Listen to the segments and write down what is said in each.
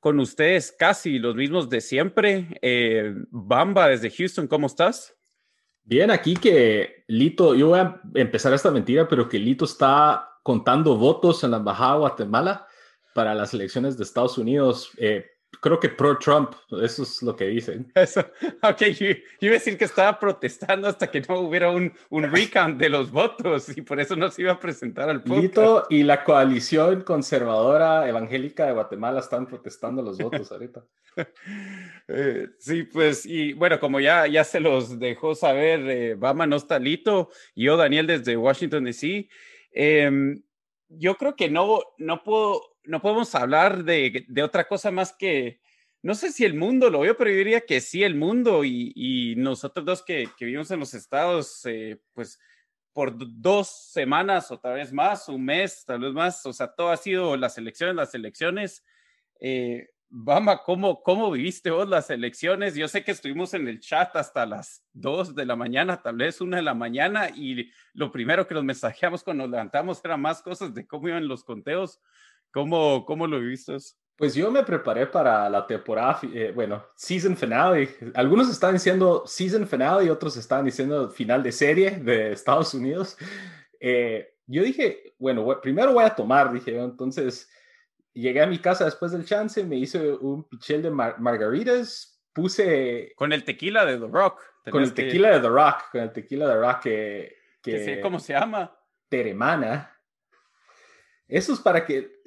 Con ustedes casi los mismos de siempre. Eh, Bamba desde Houston, ¿cómo estás? Bien, aquí que Lito, yo voy a empezar esta mentira, pero que Lito está contando votos en la Embajada de Guatemala para las elecciones de Estados Unidos. Eh, creo que pro-Trump, eso es lo que dicen. Eso, ok, yo, iba a decir que estaba protestando hasta que no hubiera un, un recount de los votos y por eso no se iba a presentar al podcast. Lito y la coalición conservadora evangélica de Guatemala están protestando los votos ahorita. Eh, sí, pues, y bueno, como ya, ya se los dejó saber, eh, Bama no está Lito, yo, Daniel, desde Washington, D.C., em, yo creo que no, no puedo no podemos hablar de, de, otra cosa más que, no sé si el mundo lo veo, pero yo diría que sí, el mundo y, y nosotros dos que, que, vivimos en los estados, eh, pues por dos semanas o tal vez más, un mes, tal vez más, o sea, todo ha sido las elecciones, las elecciones. Eh, ¿cómo, ¿cómo viviste vos las elecciones? Yo sé que estuvimos en el chat hasta las dos de la mañana, tal vez una de la mañana, y lo primero que nos mensajeamos cuando levantamos era más cosas de cómo iban los conteos. ¿Cómo, cómo lo viste? Pues yo me preparé para la temporada, eh, bueno, season finale. Algunos están diciendo season finale y otros están diciendo final de serie de Estados Unidos. Eh, yo dije, bueno, primero voy a tomar, dije Entonces llegué a mi casa después del chance, me hice un pichel de mar margaritas, puse... Con el tequila de The Rock. Con el tequila de The Rock, con el tequila de The Rock que... que ¿Cómo se llama? Teremana. Eso es para que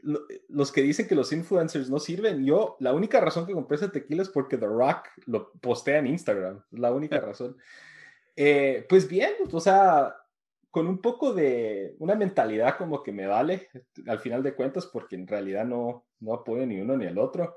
los que dicen que los influencers no sirven, yo la única razón que compré ese tequila es porque The Rock lo postea en Instagram, es la única razón. Eh, pues bien, o sea, con un poco de una mentalidad como que me vale al final de cuentas, porque en realidad no, no apoyo ni uno ni el otro.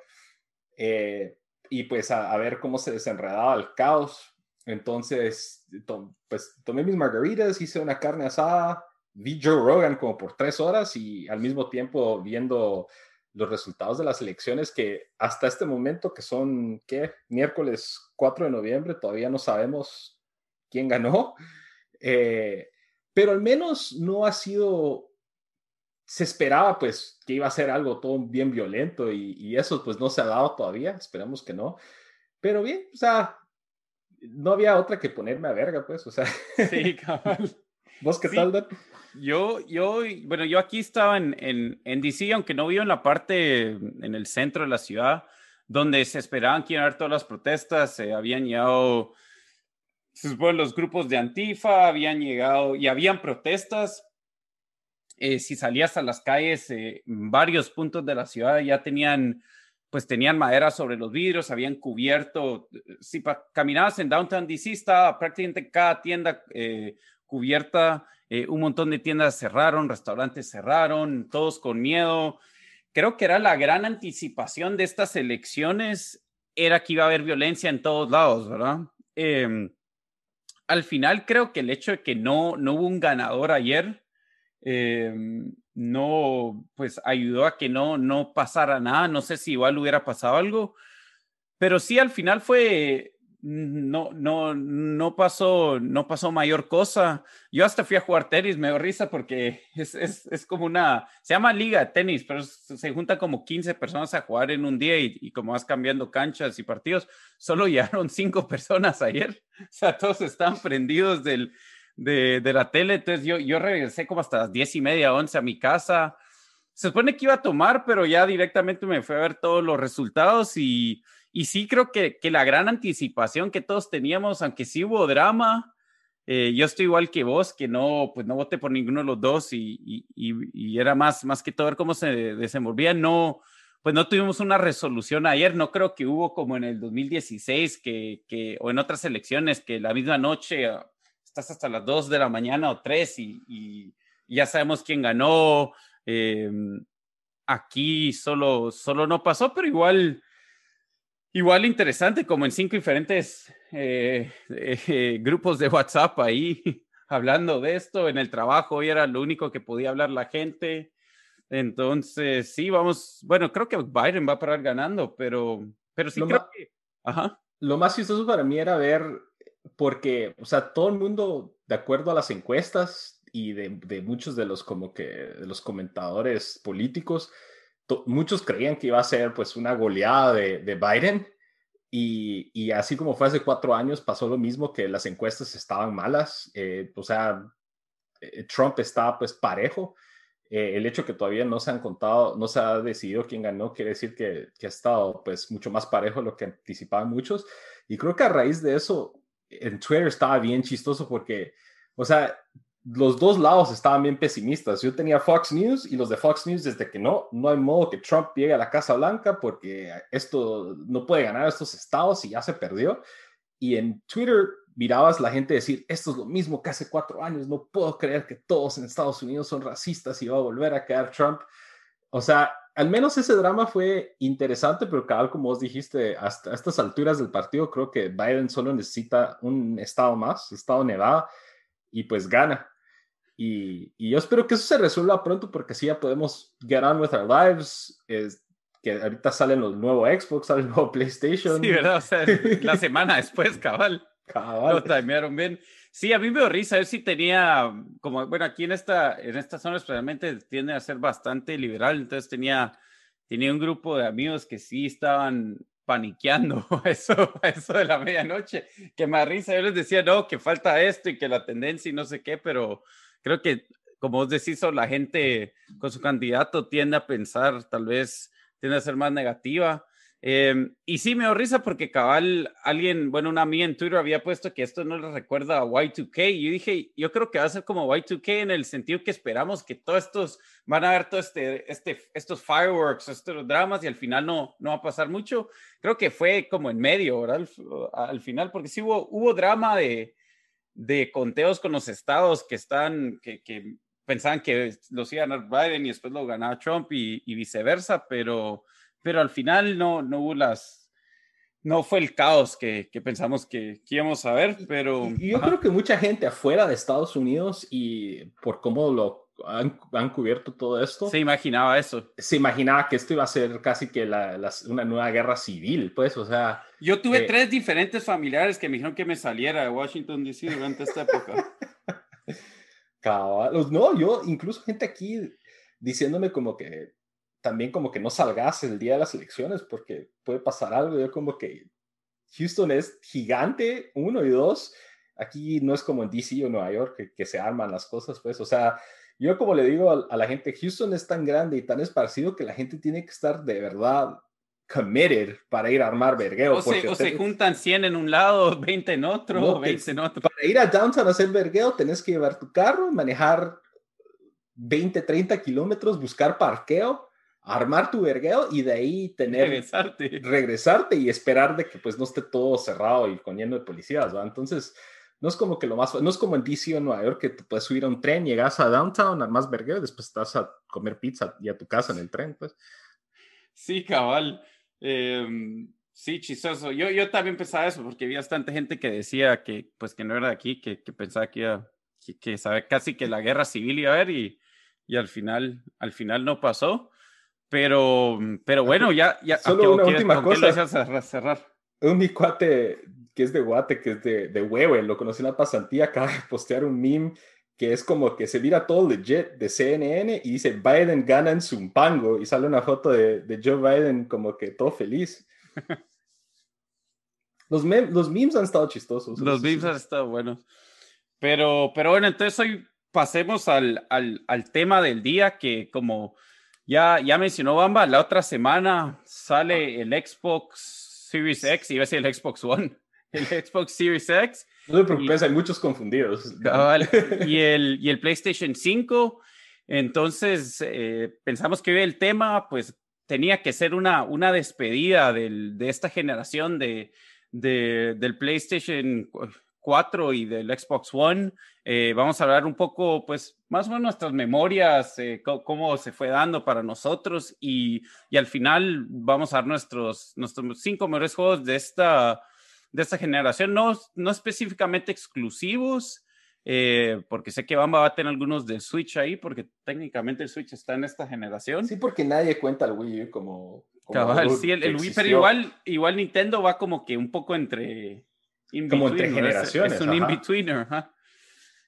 Eh, y pues a, a, ver cómo se desenredaba el caos. Entonces, to, pues tomé mis margaritas, hice una carne asada, vi Joe Rogan como por tres horas y al mismo tiempo viendo los resultados de las elecciones que hasta este momento, que son, ¿qué? Miércoles 4 de noviembre, todavía no sabemos quién ganó, eh, pero al menos no ha sido, se esperaba pues que iba a ser algo todo bien violento y, y eso pues no se ha dado todavía, esperamos que no, pero bien, o sea, no había otra que ponerme a verga pues, o sea. Sí, cabal. ¿Vos qué Sí. tal, Dan? Yo, yo, bueno, yo aquí estaba en, en, en DC, aunque no vivo en la parte, en el centro de la ciudad, donde se esperaban que iban a haber todas las protestas, eh, habían llegado, se supone, los grupos de Antifa, habían llegado y habían protestas. Eh, si salías a las calles, eh, en varios puntos de la ciudad ya tenían, pues tenían madera sobre los vidrios, habían cubierto, si pa- caminabas en Downtown DC, estaba prácticamente cada tienda eh, cubierta, eh, un montón de tiendas cerraron, restaurantes cerraron, todos con miedo. Creo que era la gran anticipación de estas elecciones, era que iba a haber violencia en todos lados, ¿verdad? Eh, al final creo que el hecho de que no, no hubo un ganador ayer, eh, no, pues ayudó a que no, no pasara nada, no sé si igual hubiera pasado algo, pero sí al final fue, no, no, no pasó, no pasó mayor cosa. Yo hasta fui a jugar tenis, me dio risa porque es, es, es como una, se llama liga de tenis, pero se juntan como 15 personas a jugar en un día y, como vas cambiando canchas y partidos, solo llegaron cinco personas ayer, o sea, todos estaban prendidos del, de, de la tele, entonces yo, yo regresé como hasta las diez y media, once a mi casa. se supone que iba a tomar, pero ya directamente me fue a ver todos los resultados y, y sí creo que, que la gran anticipación que todos teníamos, aunque sí hubo drama, eh, yo estoy igual que vos, que no, pues no voté por ninguno de los dos y, y, y, era más, más que todo ver cómo se desenvolvía. No, pues no tuvimos una resolución ayer. No creo que hubo como en el 2016 que, que o en otras elecciones que la misma noche ah, estás hasta las 2 de la mañana o 3 y, y ya sabemos quién ganó, eh, aquí solo, solo no pasó, pero igual, igual interesante, como en cinco diferentes eh, eh, grupos de WhatsApp ahí hablando de esto. En el trabajo hoy era lo único que podía hablar la gente. Entonces, sí, vamos, bueno, creo que Biden va a parar ganando, pero, pero sí creo que... Ajá. Lo más chistoso para mí era ver, porque, o sea, todo el mundo, de acuerdo a las encuestas, y de, muchos de los como que de los comentadores políticos, muchos creían que iba a ser pues una goleada de, de Biden y, y, así como fue hace cuatro años pasó lo mismo que las encuestas estaban malas, eh, o sea, eh, Trump está pues parejo. Eh, el hecho que todavía no se han contado, no se ha decidido quién ganó, quiere decir que, que ha estado pues mucho más parejo de lo que anticipaban muchos. Y creo que a raíz de eso, en Twitter estaba bien chistoso porque, o sea, los dos lados estaban bien pesimistas. Yo tenía Fox News y los de Fox News desde que no, no hay modo que Trump llegue a la Casa Blanca porque esto no puede ganar estos estados y ya se perdió. Y en Twitter mirabas la gente decir, esto es lo mismo que hace cuatro años, no puedo creer que todos en Estados Unidos son racistas y va a volver a quedar Trump. O sea, al menos ese drama fue interesante, pero cabal, como vos dijiste, hasta estas alturas del partido, creo que Biden solo necesita un estado más, estado Nevada, y pues gana. Y, yo espero que eso se resuelva pronto porque así ya podemos get on with our lives. Es, que ahorita salen los nuevos Xbox, sale el nuevo PlayStation. Sí, ¿verdad? O sea, la semana después, cabal. Cabal. Lo timearon bien. Sí, a mí me dio risa, a ver si tenía, como, bueno, aquí en esta, en esta zona especialmente tiende a ser bastante liberal, entonces tenía, tenía un grupo de amigos que sí estaban paniqueando eso, eso de la medianoche, que me da risa, yo les decía, no, que falta esto y que la tendencia y no sé qué, pero creo que, como vos decís, la gente con su candidato tiende a pensar, tal vez tiende a ser más negativa. Em, y sí me dio risa porque cabal, alguien, bueno, una amiga en Twitter había puesto que esto no le recuerda a Y2K. Y yo dije, yo creo que va a ser como Y2K en el sentido que esperamos que todos estos van a ver todo este, este, estos fireworks, estos dramas y al final no, no va a pasar mucho. Creo que fue como en medio, ¿verdad? Al, al final, porque sí hubo, hubo drama de, de conteos con los estados que están, que, que pensaban que los iba a ganar Biden y después lo ganaba Trump y, viceversa, pero, pero al final no, no hubo las, no fue el caos que, que pensamos que, que, íbamos a ver, pero... yo creo que mucha gente afuera de Estados Unidos y por cómo lo han, cubierto todo esto. Se imaginaba eso. Se imaginaba que esto iba a ser casi que la, una nueva guerra civil, pues, o sea... Yo tuve eh, tres diferentes familiares que me dijeron que me saliera de Washington, D.C. durante esta época. Cabalos. No, yo, incluso gente aquí diciéndome como que también como que no salgas el día de las elecciones porque puede pasar algo. Yo como que Houston es gigante, uno y dos. Aquí no es como en DC o Nueva York que, que se arman las cosas, pues, o sea, yo como le digo a, la gente, Houston es tan grande y tan esparcido que la gente tiene que estar de verdad committed para ir a armar vergueo. O, se, o se, juntan 100 en un lado, 20 en otro, 20 en otro. Para ir a downtown a hacer vergueo tenés que llevar tu carro, manejar 20, 30 kilómetros, buscar parqueo, armar tu vergueo y de ahí tener... Regresarte. Regresarte y esperar de que pues no esté todo cerrado y con lleno de policías, ¿va? Entonces no es como que lo más, no es como en DC o Nueva York que te puedes subir a un tren, llegas a downtown, al más verguero, después estás a comer pizza y a tu casa en el tren, pues. Sí, cabal. Em, sí, chistoso. Yo, yo también pensaba eso porque había bastante gente que decía que, pues, que no era de aquí, que, que pensaba que iba, que, que sabe casi que la guerra civil iba a haber y, y al final, al final no pasó. Pero, pero bueno, ya, ya. Solo una última cosa. cerrar? Mi cuate que es de Guate, que es de, de Huehue, lo conocí en la pasantía, acaba de postear un meme que es como que se mira todo legit de CNN y dice Biden gana en Zumpango y sale una foto de, de Joe Biden como que todo feliz. los, los memes han estado chistosos. Los memes han estado buenos. Pero, pero bueno, entonces hoy pasemos al, al, al tema del día que como ya, ya mencionó Bamba, la otra semana sale el Xbox Series X, iba a decir el Xbox One, el Xbox Series X. No te preocupes, hay muchos confundidos. y, el, y el PlayStation 5. Entonces, eh, pensamos que el tema, pues, tenía que ser una, una despedida del, de esta generación de, de, del PlayStation 4 y del Xbox One. Eh, vamos a hablar un poco, pues, más o menos nuestras memorias, eh, cómo se fue dando para nosotros y, y, al final vamos a dar nuestros, nuestros cinco mejores juegos de esta, de esta generación, no, no específicamente exclusivos, eh, porque sé que Bamba va a tener algunos de Switch ahí, porque técnicamente el Switch está en esta generación. Sí, porque nadie cuenta el Wii U como... Cabal, sí, el, Wii, pero igual, igual Nintendo va como que un poco entre... Como entre generaciones. Es, un in-betweener,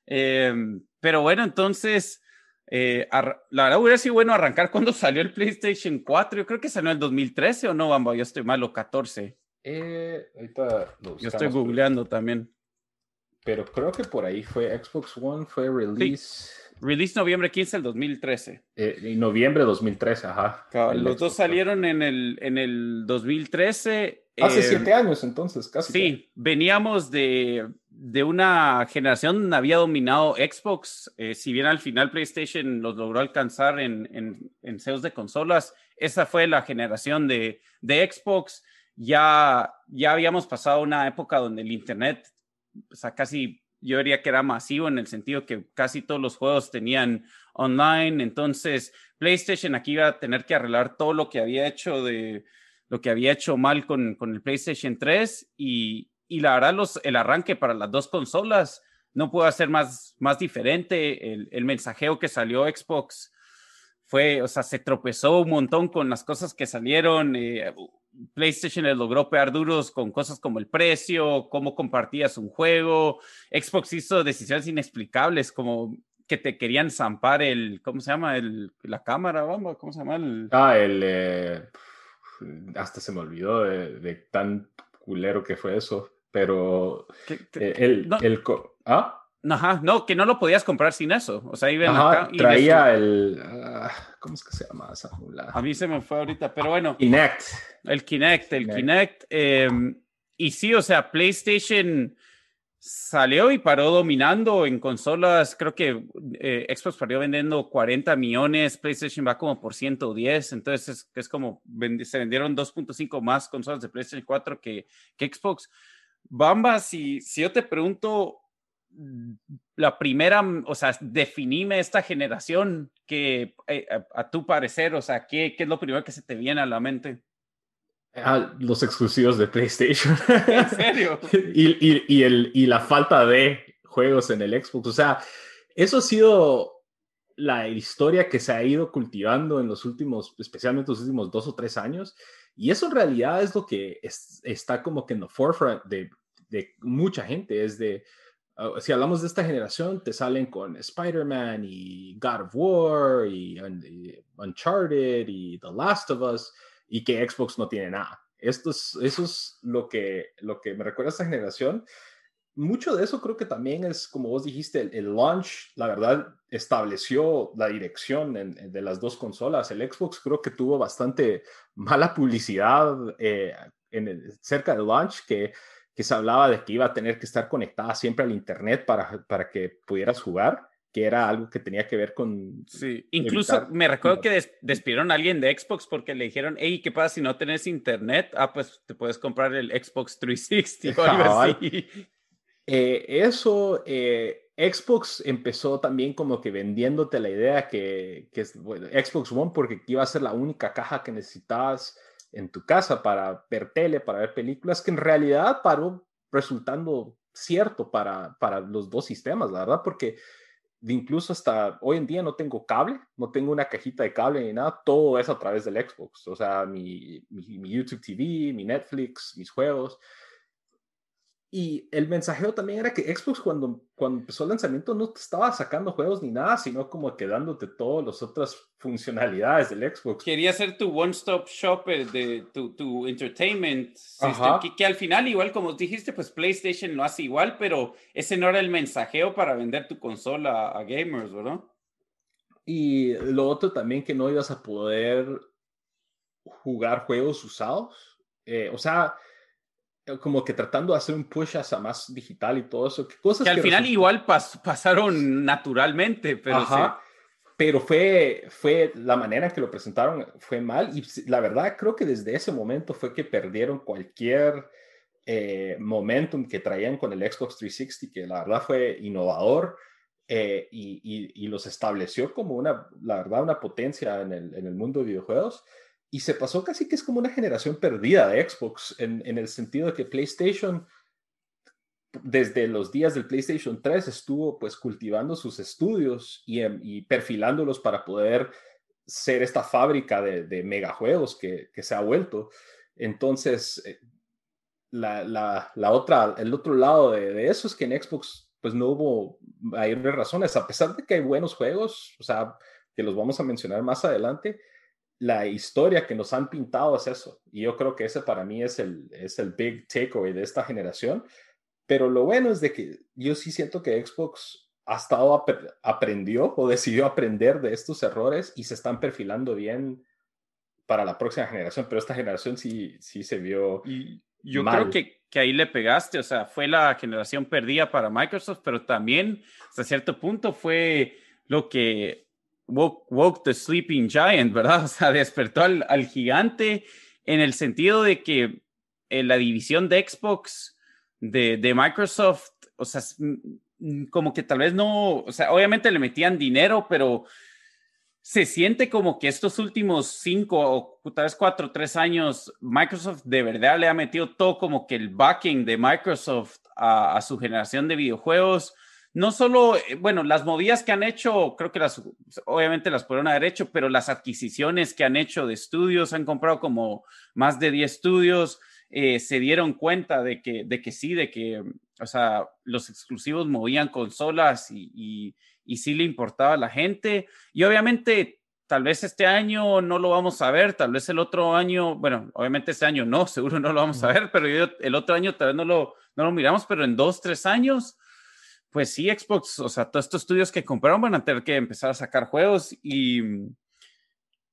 eh, pero bueno, entonces... Eh, la verdad hubiera sido bueno arrancar cuando salió el PlayStation 4. Yo creo que salió en el 2013 o no, Bamba. Yo estoy malo, 14. Eh, ahorita Yo estoy googleando también. Pero creo que por ahí fue Xbox One, fue release. Release noviembre 15 del 2013. Eh, noviembre 2013, ajá. los dos salieron en el, en el 2013. Hace eh, siete años entonces, casi. Sí, veníamos de, de, una generación donde había dominado Xbox. Eh, si bien al final PlayStation los logró alcanzar en, en, en CEOs de consolas, esa fue la generación de, de Xbox. Ya, ya habíamos pasado una época donde el Internet o sea, casi yo diría que era masivo en el sentido que casi todos los juegos tenían online, entonces PlayStation aquí iba a tener que arreglar todo lo que había hecho de lo que había hecho mal con, con el PlayStation 3 y, y la verdad los, el arranque para las dos consolas no puede ser más, más diferente. El, el mensajeo que salió Xbox fue, o sea, se tropezó un montón con las cosas que salieron. Eh, PlayStation le logró pegar duros con cosas como el precio, cómo compartías un juego. Xbox hizo decisiones inexplicables como que te querían zampar el, ¿cómo se llama? El, la cámara, vamos, ¿cómo se llama? El... Ah, el, eh, hasta se me olvidó de, tan culero que fue eso, pero eh, el, el, ¿ah? Ajá, no, que no lo podías comprar sin eso. O sea, iban acá y traía el. Ah, ¿Cómo es que se llama esa mula? A mí se me fue ahorita, pero bueno. Kinect. El Kinect, el Kinect. Em, y sí, o sea, PlayStation salió y paró dominando en consolas. Creo que eh, Xbox parió vendiendo 40 millones, PlayStation va como por 110. Entonces es, es como se vendieron 2.5 más consolas de PlayStation 4 que, que Xbox. Bamba, si, si yo te pregunto la primera, o sea, definime esta generación que eh, a, tu parecer, o sea, ¿qué, ¿qué, es lo primero que se te viene a la mente? Ah, los exclusivos de PlayStation. ¿En serio? y, y, y, el, y la falta de juegos en el Xbox. O sea, eso ha sido la historia que se ha ido cultivando en los últimos, especialmente los últimos dos o tres años. Y eso en realidad es lo que está como que en el forefront de, de mucha gente, es de Ah, si hablamos de esta generación, te salen con Spider-Man y God of War y, Uncharted y The Last of Us y que Xbox no tiene nada. Esto es, eso es lo que, lo que me recuerda a esta generación. Mucho de eso creo que también es, como vos dijiste, el, launch, la verdad, estableció la dirección de las dos consolas. El Xbox creo que tuvo bastante mala publicidad eh, en cerca del launch, que que se hablaba de que iba a tener que estar conectada siempre al Internet para, para que pudieras jugar, que era algo que tenía que ver con... Sí, incluso me recuerdo que despidieron a alguien de Xbox porque le dijeron, hey, ¿qué pasa si no tenés Internet? Ah, pues te puedes comprar el Xbox 360 o algo así. Eh, eso, eh, Xbox empezó también como que vendiéndote la idea que, que Xbox One porque iba a ser la única caja que necesitabas en tu casa para ver tele, para ver películas, que en realidad paró resultando cierto para, para los dos sistemas, la verdad, porque incluso hasta hoy en día no tengo cable, no tengo una cajita de cable ni nada, todo es a través del Xbox, o sea, mi, mi YouTube TV, mi Netflix, mis juegos, y el mensajeo también era que Xbox cuando, cuando empezó el lanzamiento no te estaba sacando juegos ni nada, sino como quedándote todas las otras funcionalidades del Xbox. Quería ser tu one-stop shop de tu, tu entertainment que, que, al final, igual como dijiste, pues PlayStation lo hace igual, pero ese no era el mensajeo para vender tu consola a gamers, ¿verdad? Y lo otro también que no ibas a poder jugar juegos usados. Eh, o sea, como que tratando de hacer un push hacia más digital y todo eso. Cosas que al final igual pasaron naturalmente, pero Pero fue, fue la manera en que lo presentaron fue mal y la verdad creo que desde ese momento fue que perdieron cualquier eh, momentum que traían con el Xbox 360, que la verdad fue innovador eh, y, y, los estableció como una, la verdad, una potencia en el, en el mundo de videojuegos y se pasó casi que es como una generación perdida de Xbox en, en, el sentido de que PlayStation desde los días del PlayStation 3 estuvo pues cultivando sus estudios y, em, y perfilándolos para poder ser esta fábrica de, de megajuegos que, que, se ha vuelto. Entonces, eh, la, la, la, otra, el otro lado de, eso es que en Xbox pues no hubo mayores razones, a pesar de que hay buenos juegos, o sea, que los vamos a mencionar más adelante, la historia que nos han pintado es eso. Y yo creo que ese para mí es el, es el big takeaway de esta generación. Pero lo bueno es de que yo sí siento que Xbox ha estado, aprendió o decidió aprender de estos errores y se están perfilando bien para la próxima generación. Pero esta generación sí, sí se vio. Y yo creo que, que ahí le pegaste. O sea, fue la generación perdida para Microsoft, pero también hasta cierto punto fue lo que woke, the sleeping giant, ¿verdad? O sea, despertó al, al gigante en el sentido de que en eh, la división de Xbox de, de, Microsoft, o sea, como que tal vez no, o sea, obviamente le metían dinero, pero se siente como que estos últimos cinco o tal vez cuatro, tres años, Microsoft de verdad le ha metido todo como que el backing de Microsoft a su generación de videojuegos no solo, eh, bueno, las movidas que han hecho, creo que las, obviamente las pudieron haber hecho, pero las adquisiciones que han hecho de estudios, han comprado como más de 10 estudios, eh, se dieron cuenta de que, de que sí, de que, o sea, los exclusivos movían consolas y, y, y sí le importaba a la gente. Y obviamente, tal vez este año no lo vamos a ver, tal vez el otro año, bueno, obviamente este año no, seguro no lo vamos a ver, pero el otro año tal vez no lo, no lo miramos, pero en dos, tres años pues sí, Xbox, o sea, todos estos estudios que compraron van a tener que empezar a sacar juegos y,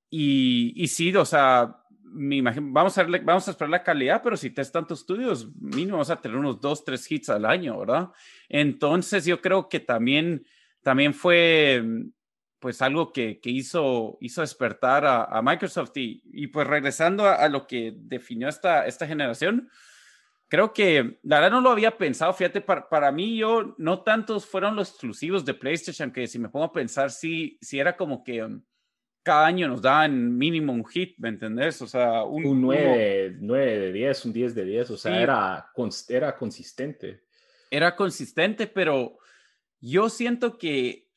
y, y sí, o sea, me imagino, vamos a, ver, vamos a esperar la calidad, pero si tienes tantos estudios, mínimo vas a tener unos dos, tres hits al año, ¿verdad? Entonces yo creo que también, también fue pues algo que, que hizo, hizo despertar a, a Microsoft y, y, pues regresando a, a, lo que definió esta, esta generación, creo que la verdad no lo había pensado. Fíjate, para, para, mí, yo no tantos fueron los exclusivos de PlayStation, que si me pongo a pensar, sí, sí era como que um, cada año nos daban mínimo un hit, ¿me entendés? O sea, un, un 9, 9, de 10, un 10 de 10, o sea, sí, era, era consistente. Era consistente, pero yo siento que,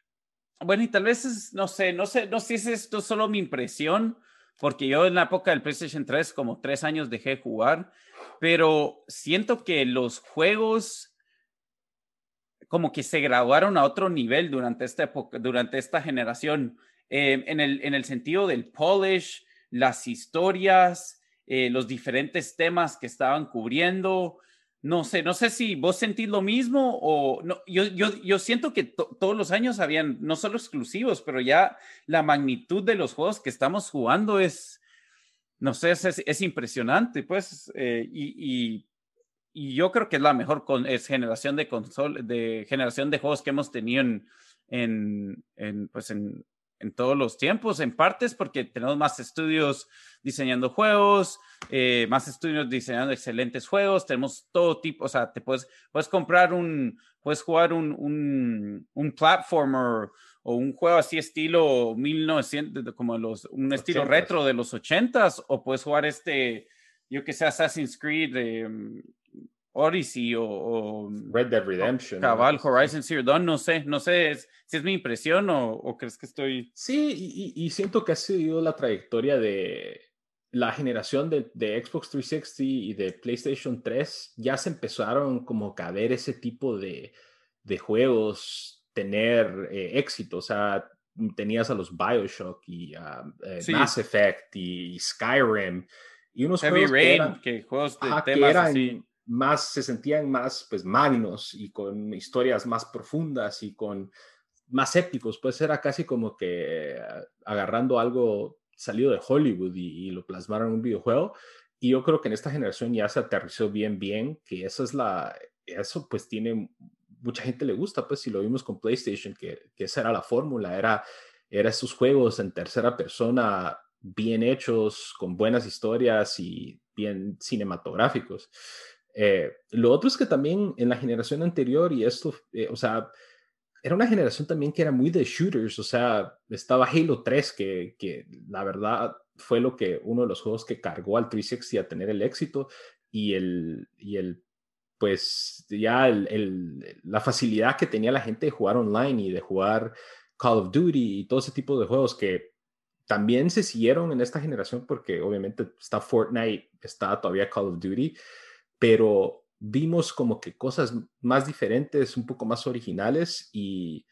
bueno, y tal vez es, no sé, no sé, no sé si es esto solo mi impresión, porque yo en la época del PlayStation 3, como tres años dejé de jugar pero siento que los juegos como que se graduaron a otro nivel durante esta época, durante esta generación, eh, en, el, en el sentido del polish, las historias, eh, los diferentes temas que estaban cubriendo. No sé, no sé si vos sentís lo mismo o no. Yo, yo, yo siento que todos los años habían no solo exclusivos, pero ya la magnitud de los juegos que estamos jugando es, no sé, es, es impresionante, pues, eh, y, y, yo creo que es la mejor generación de console, de generación de juegos que hemos tenido en, en, en pues en, en, todos los tiempos, en partes porque tenemos más estudios diseñando juegos, eh, más estudios diseñando excelentes juegos, tenemos todo tipo, o sea, te puedes, puedes comprar un, puedes jugar un, un, un platformer o un juego así estilo 1900, como los, un estilo 80s. retro de los 80s, o puedes jugar este, yo que sé, Assassin's Creed, eh, Odyssey o, o, Red Dead Redemption. Cabal, ¿no? Horizon Zero Dawn, no sé, no sé es, si es mi impresión o, o, crees que estoy... Sí, y, y, siento que ha sido la trayectoria de la generación de, de, Xbox 360 y de PlayStation 3, ya se empezaron como a ver ese tipo de, de juegos tener eh, éxito. O sea, tenías a los Bioshock y uh, eh, sí. Mass Effect y Skyrim y unos Heavy juegos Rain, que eran, que juegos de ajá, temas que eran así. más, se sentían más pues magnos y con historias más profundas y con más épicos, pues era casi como que eh, agarrando algo salido de Hollywood y, lo plasmaron en un videojuego. Y yo creo que en esta generación ya se aterrizó bien, bien, que eso es la, eso pues tiene, mucha gente le gusta, pues si lo vimos con PlayStation, que, que esa era la fórmula, era, era esos juegos en tercera persona bien hechos, con buenas historias y bien cinematográficos. Eh, lo otro es que también en la generación anterior, y esto, eh, o sea, era una generación también que era muy de shooters, o sea, estaba Halo 3, que, que la verdad fue lo que uno de los juegos que cargó al 360 a tener el éxito y el, y el pues ya el, la facilidad que tenía la gente de jugar online y de jugar Call of Duty y todo ese tipo de juegos que también se siguieron en esta generación porque obviamente está Fortnite, está todavía Call of Duty, pero vimos como que cosas más diferentes, un poco más originales y,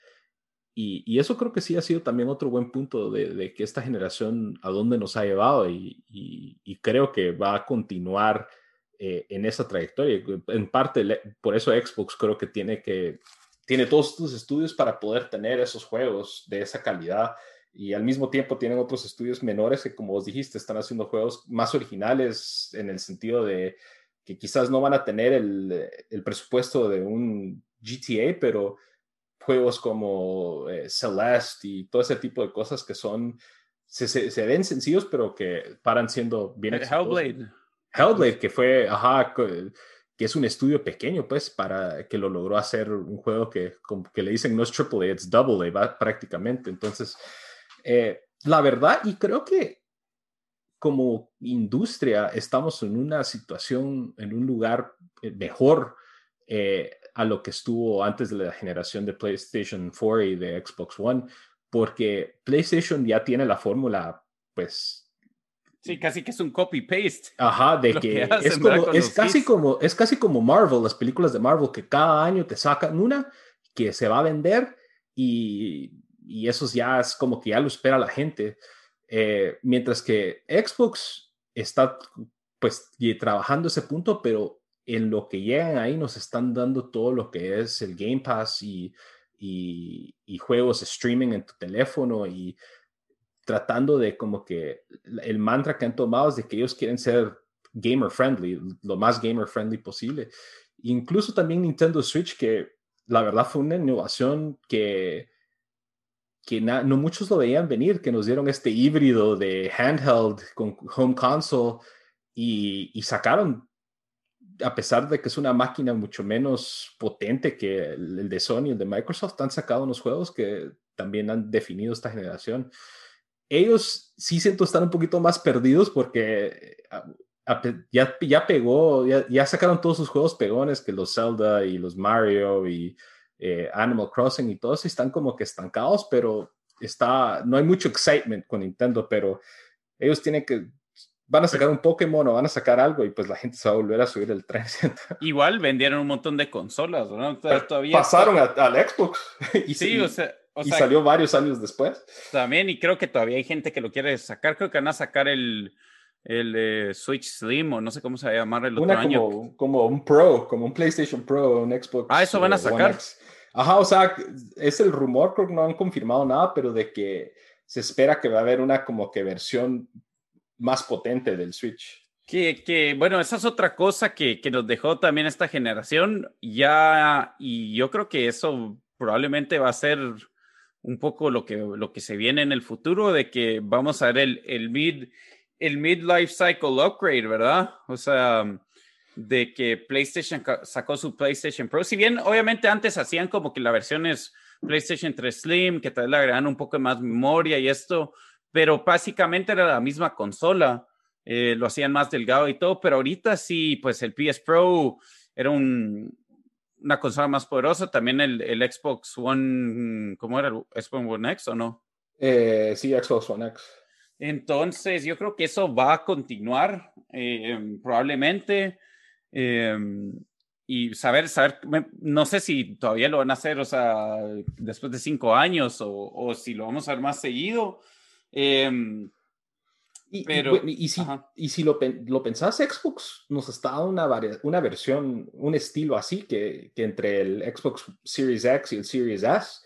y, eso creo que sí ha sido también otro buen punto de, que esta generación a dónde nos ha llevado y, y creo que va a continuar eh, en esa trayectoria. En parte, por eso Xbox creo que tiene que tiene todos estos estudios para poder tener esos juegos de esa calidad y al mismo tiempo tienen otros estudios menores que, como vos dijiste, están haciendo juegos más originales en el sentido de que quizás no van a tener el, el presupuesto de un GTA, pero juegos como eh, Celeste y todo ese tipo de cosas que son, se, se, ven sencillos, pero que paran siendo bien Hellblade. Hellblade, que fue, ajá, que es un estudio pequeño, pues, para que lo logró hacer un juego que, que le dicen no es triple A, es double A prácticamente. Entonces, eh, la verdad, y creo que como industria estamos en una situación, en un lugar eh, mejor eh, a lo que estuvo antes de la generación de PlayStation 4 y de Xbox One, porque PlayStation ya tiene la fórmula, pues, Sí, casi que es un copy-paste. Ajá, de que, es, como, es casi como, es casi como Marvel, las películas de Marvel, que cada año te sacan una que se va a vender y, y eso ya es como que ya lo espera la gente. Eh, mientras que Xbox está pues trabajando ese punto, pero en lo que llegan ahí nos están dando todo lo que es el Game Pass y, y, y juegos streaming en tu teléfono y tratando de como que el mantra que han tomado es de que ellos quieren ser gamer friendly, lo más gamer friendly posible. Incluso también Nintendo Switch, que la verdad fue una innovación que, que no muchos lo veían venir, que nos dieron este híbrido de handheld con home console y, sacaron, a pesar de que es una máquina mucho menos potente que el, de Sony, el de Microsoft, han sacado unos juegos que también han definido esta generación ellos sí siento estar un poquito más perdidos porque ya, ya pegó, ya, sacaron todos sus juegos pegones que los Zelda y los Mario y eh, Animal Crossing y todos están como que estancados, pero está, no hay mucho excitement con Nintendo, pero ellos tienen que, van a sacar un Pokémon o van a sacar algo y pues la gente se va a volver a subir el tren. Igual vendieron un montón de consolas, ¿no? Todavía Pasaron al Xbox. y sí, o sea y salió varios años después. También, y creo que todavía hay gente que lo quiere sacar. Creo que van a sacar el, el eh, Switch Slim o no sé cómo se va a llamar el otro Una año. Como, como un Pro, como un PlayStation Pro, un Xbox. Ah, eso van a eh, sacar. Ajá, o sea, es el rumor, creo que no han confirmado nada, pero de que se espera que va a haber una como que versión más potente del Switch. Que, que, bueno, esa es otra cosa que, que, nos dejó también esta generación. Ya, y yo creo que eso probablemente va a ser un poco lo que, lo que se viene en el futuro, de que vamos a ver el, el mid, el mid life cycle upgrade, ¿verdad? O sea, de que PlayStation sacó su PlayStation Pro. Si bien obviamente antes hacían como que la versión es PlayStation 3 Slim, que tal vez le agregan un poco más memoria y esto, pero básicamente era la misma consola. Eh, lo hacían más delgado y todo, pero ahorita sí, pues el PS Pro era un, una consola más poderosa, también el, el, Xbox One, ¿cómo era? ¿Xbox One X o no? Eh, sí, Xbox One X. Entonces, yo creo que eso va a continuar eh, probablemente. Eh, y saber, saber, no sé si todavía lo van a hacer, o sea, después de cinco años o, o si lo vamos a ver más seguido. Eh, y, Pero, y, si, y si lo, lo, pensás, Xbox nos está dando una, una versión, un estilo así que, que, entre el Xbox Series X y el Series S,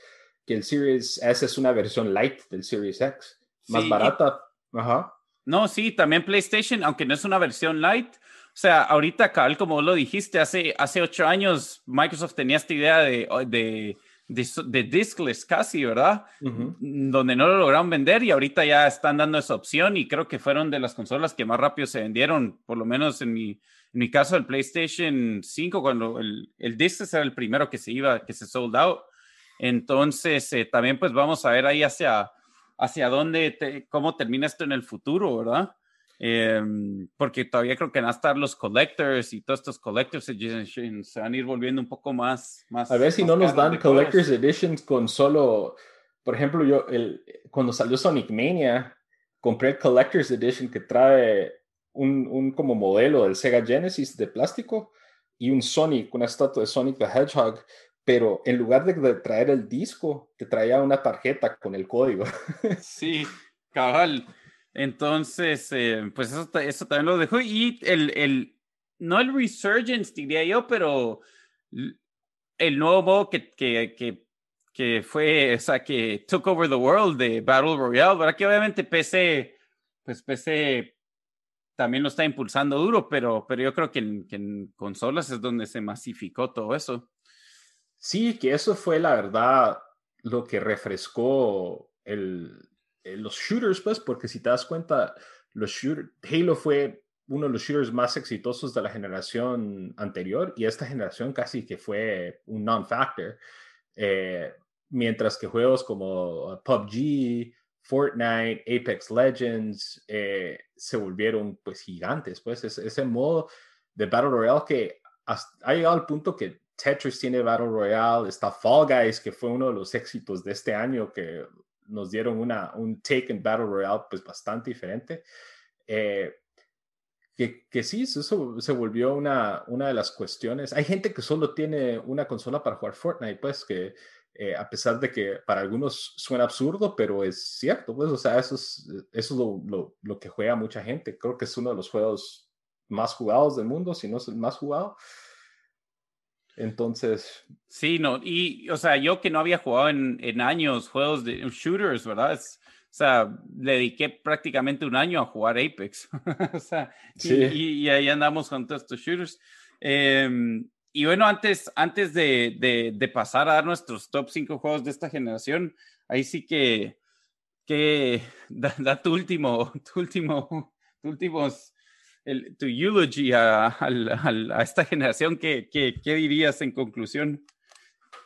que el Series S es una versión light del Series X, más barata. Ajá. No, sí, también PlayStation, aunque no es una versión light. O sea, ahorita, cabal, como lo dijiste, hace, hace ocho años Microsoft tenía esta idea de, de, de, diskless casi, ¿verdad? Donde no lo lograron vender y ahorita ya están dando esa opción y creo que fueron de las consolas que más rápido se vendieron, por lo menos en mi, en mi caso el PlayStation 5, cuando el, el diskless era el primero que se iba, que se sold out. Entonces, eh, también pues vamos a ver ahí hacia hacia dónde, cómo termina esto en el futuro, ¿verdad? Em, porque todavía creo que van a estar los collectors y todos estos collectors editions se van a ir volviendo un poco más. más a ver si no nos dan collectors editions con solo, por ejemplo, yo el, cuando salió Sonic Mania, compré el collectors edition que trae un, un como modelo del Sega Genesis de plástico y un Sonic, una estatua de Sonic the Hedgehog pero en lugar de, traer el disco, te traía una tarjeta con el código. Sí, cabal. Entonces, eh, pues eso, eso también lo dejó. Y el, el, no el resurgence, diría yo, pero el nuevo que, que, que, que fue, o sea, que took over the world de Battle Royale, ¿verdad? Que obviamente PC, pues PC también lo está impulsando duro, pero, pero yo creo que en consolas es donde se masificó todo eso. Sí, que eso fue la verdad lo que refrescó el, los shooters, pues, porque si te das cuenta, los Halo fue uno de los shooters más exitosos de la generación anterior y esta generación casi que fue un non-factor. Eh, mientras que juegos como PUBG, Fortnite, Apex Legends eh, se volvieron pues gigantes, pues ese, modo de Battle Royale que ha llegado al punto que Tetris tiene Battle Royale, está Fall Guys, que fue uno de los éxitos de este año, que nos dieron una, un take en Battle Royale pues bastante diferente. Eh, que, que, sí, eso se volvió una, una de las cuestiones. Hay gente que solo tiene una consola para jugar Fortnite, pues que eh, a pesar de que para algunos suena absurdo, pero es cierto, pues, o sea, eso es, eso es lo, lo, lo que juega mucha gente. Creo que es uno de los juegos más jugados del mundo, si no es el más jugado. Entonces. Sí, no, y, o sea, yo que no había jugado en, en años juegos de shooters, ¿verdad? o sea, le dediqué prácticamente un año a jugar Apex. o sea, y, ahí andamos con todos estos shooters. Em, y bueno, antes, antes de, de, de, pasar a dar nuestros top 5 juegos de esta generación, ahí sí que, que da, da tu último, tu último, tu últimos el, tu eulogy a, a, esta generación, ¿qué, qué, qué, dirías en conclusión?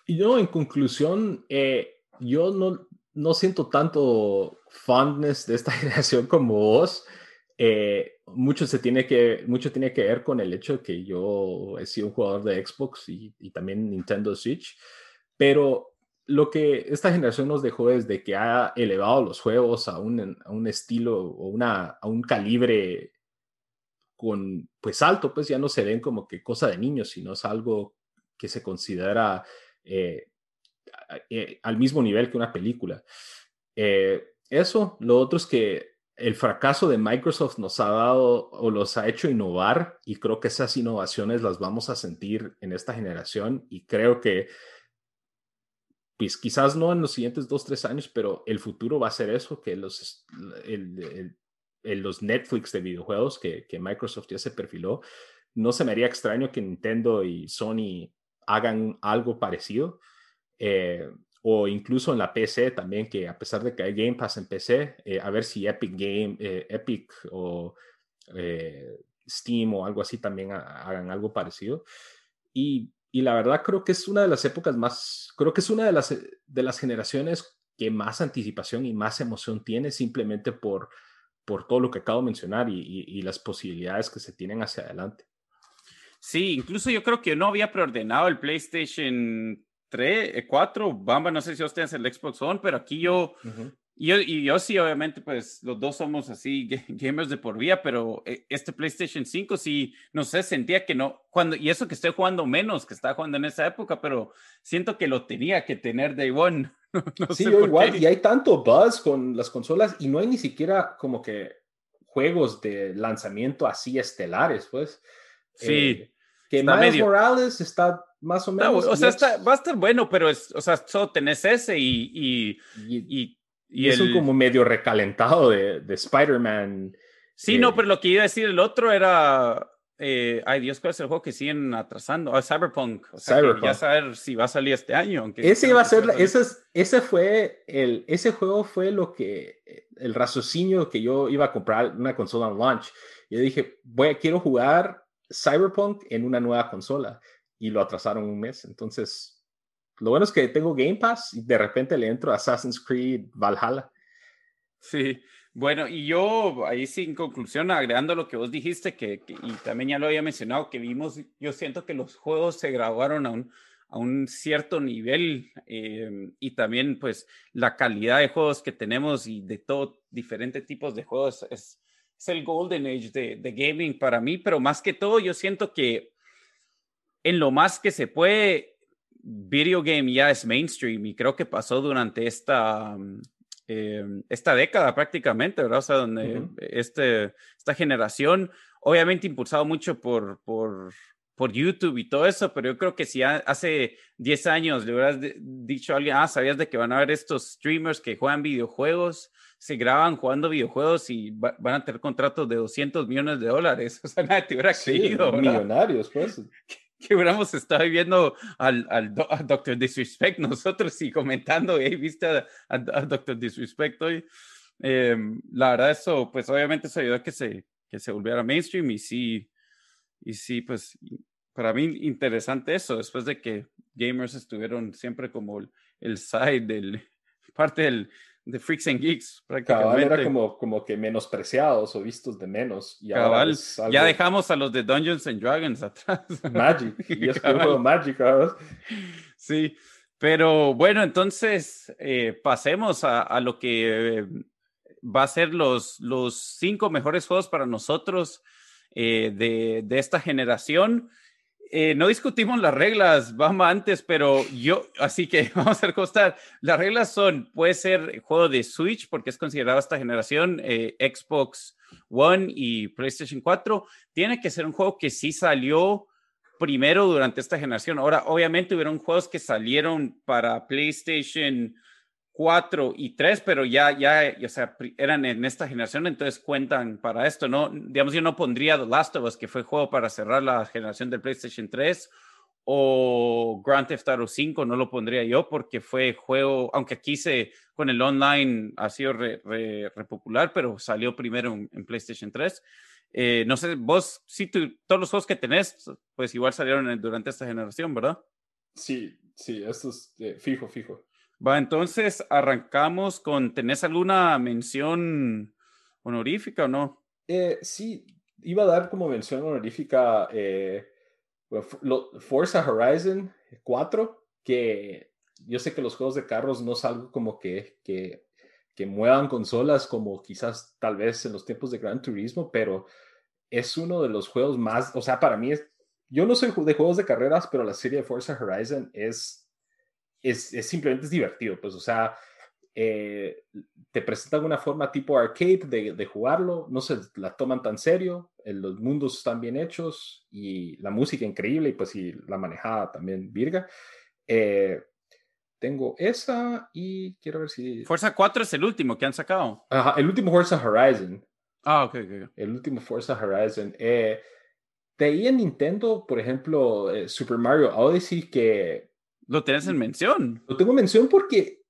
Yo, en conclusión, eh, yo no, no siento tanto fondness de esta generación como vos. Eh, mucho, se tiene que, mucho tiene que ver con el hecho de que yo he sido un jugador de Xbox y, y también Nintendo Switch, pero lo que esta generación nos dejó es de que ha elevado los juegos a un, a un estilo o una, a un calibre con pues alto, pues ya no se ven como que cosa de niños, sino es algo que se considera eh, eh, al mismo nivel que una película. Eh, eso, lo otro es que el fracaso de Microsoft nos ha dado o los ha hecho innovar y creo que esas innovaciones las vamos a sentir en esta generación y creo que pues quizás no en los siguientes dos, tres años, pero el futuro va a ser eso, que los, el, los Netflix de videojuegos que, Microsoft ya se perfiló, no se me haría extraño que Nintendo y Sony hagan algo parecido. Eh, o incluso en la PC también, que a pesar de que hay Game Pass en PC, eh, a ver si Epic Game, eh, Epic o Steam o algo así también hagan algo parecido. Y, y, la verdad creo que es una de las épocas más, creo que es una de las, de las generaciones que más anticipación y más emoción tiene simplemente por por todo lo que acabo de mencionar y, las posibilidades que se tienen hacia adelante. Sí, incluso yo creo que no había preordenado el PlayStation 3, 4, eh, Bamba, no sé si ustedes el Xbox One, pero aquí yo, yo, y yo sí, obviamente, pues los dos somos así gamers de por vía, pero eh, este PlayStation 5 sí, no sé, sentía que no, cuando, y eso que estoy jugando menos que estaba jugando en esa época, pero siento que lo tenía que tener Day One. sí, igual, y hay tanto buzz con las consolas y no hay ni siquiera como que juegos de lanzamiento así estelares, pues. Sí. Eh, Que Miles Morales está más o menos. o sea, va a estar bueno, pero es, o sea, solo tenés ese y. Y, y, es un como medio recalentado de, de Spider-Man. Sí, no, pero lo que iba a decir el otro era. Eh, ay Dios, ¿cuál es el juego que siguen atrasando? Ah, Cyberpunk. O sea, Cyberpunk. ya saber si va a salir este año. Aunque ese iba a ser, ese, ese fue el, ese juego fue lo que, el raciocinio que yo iba a comprar una consola en launch. Yo dije, voy, quiero jugar Cyberpunk en una nueva consola y lo atrasaron un mes. Entonces, lo bueno es que tengo Game Pass y de repente le entro a Assassin's Creed Valhalla. Sí, bueno, y yo ahí sin conclusión, agregando lo que vos dijiste, que, y también ya lo había mencionado, que vimos, yo siento que los juegos se graduaron a un, a un cierto nivel eh, y también pues la calidad de juegos que tenemos y de todo diferentes tipos de juegos es, es el golden age de, de gaming para mí, pero más que todo yo siento que en lo más que se puede, video game ya es mainstream y creo que pasó durante esta, em, esta década prácticamente, ¿verdad? O sea, donde este, esta generación, obviamente impulsado mucho por, por, por YouTube y todo eso, pero yo creo que si hace 10 años le hubieras dicho a alguien, ah, sabías de que van a haber estos streamers que juegan videojuegos, se graban jugando videojuegos y van a tener contratos de 200 millones de dólares. O sea, nadie te hubiera creído. millonarios, pues. que hubiéramos estado viendo al, al, Doctor Disrespect nosotros y comentando, hey, viste a, Doctor Disrespect hoy. Em, la verdad, eso, pues obviamente eso ayudó a que se, que se volviera mainstream y sí, y sí, pues para mí interesante eso, después de que gamers estuvieron siempre como el, el side del, parte del, de Freaks and Geeks, prácticamente. Cabal era como, como que menospreciados o vistos de menos. Y Cabal, ya dejamos a los de Dungeons and Dragons atrás. Magic, y es juego Magic, Sí, pero bueno, entonces eh, pasemos a, a, lo que eh, va a ser los, los cinco mejores juegos para nosotros eh, de, de esta generación. Eh, no discutimos las reglas, vamos antes, pero yo, así que vamos a recostar. Las reglas son, puede ser juego de Switch, porque es considerado esta generación, eh, Xbox One y PlayStation 4. Tiene que ser un juego que sí salió primero durante esta generación. Ahora, obviamente hubieron juegos que salieron para PlayStation 4 y 3, pero ya, ya, o sea, eran en esta generación, entonces cuentan para esto, ¿no? Digamos, yo no pondría The Last of Us, que fue juego para cerrar la generación del PlayStation 3, o Grand Theft Auto 5, no lo pondría yo, porque fue juego, aunque aquí se, con el online ha sido re, popular, pero salió primero en, PlayStation 3. Eh, no sé, vos, sí, todos los juegos que tenés, pues igual salieron durante esta generación, ¿verdad? Sí, sí, esto es eh, fijo, fijo. Va, entonces arrancamos con, ¿tenés alguna mención honorífica o no? Eh, sí, iba a dar como mención honorífica eh, Forza Horizon 4, que yo sé que los juegos de carros no es algo como que, que, que muevan consolas como quizás tal vez en los tiempos de Gran Turismo, pero es uno de los juegos más, o sea, para mí es, yo no soy de juegos de carreras, pero la serie de Forza Horizon es es, simplemente es divertido, pues, o sea, eh, te presentan una forma tipo arcade de, jugarlo, no se la toman tan serio, los mundos están bien hechos y la música increíble y pues y la manejada también virga. Eh, tengo esa y quiero ver si... Forza 4 es el último que han sacado. Ajá, el último Forza Horizon. Ah, ok, ok. El último Forza Horizon. Eh, de ahí en Nintendo, por ejemplo, Super Mario Odyssey, que lo tienes en mención. Lo tengo en mención porque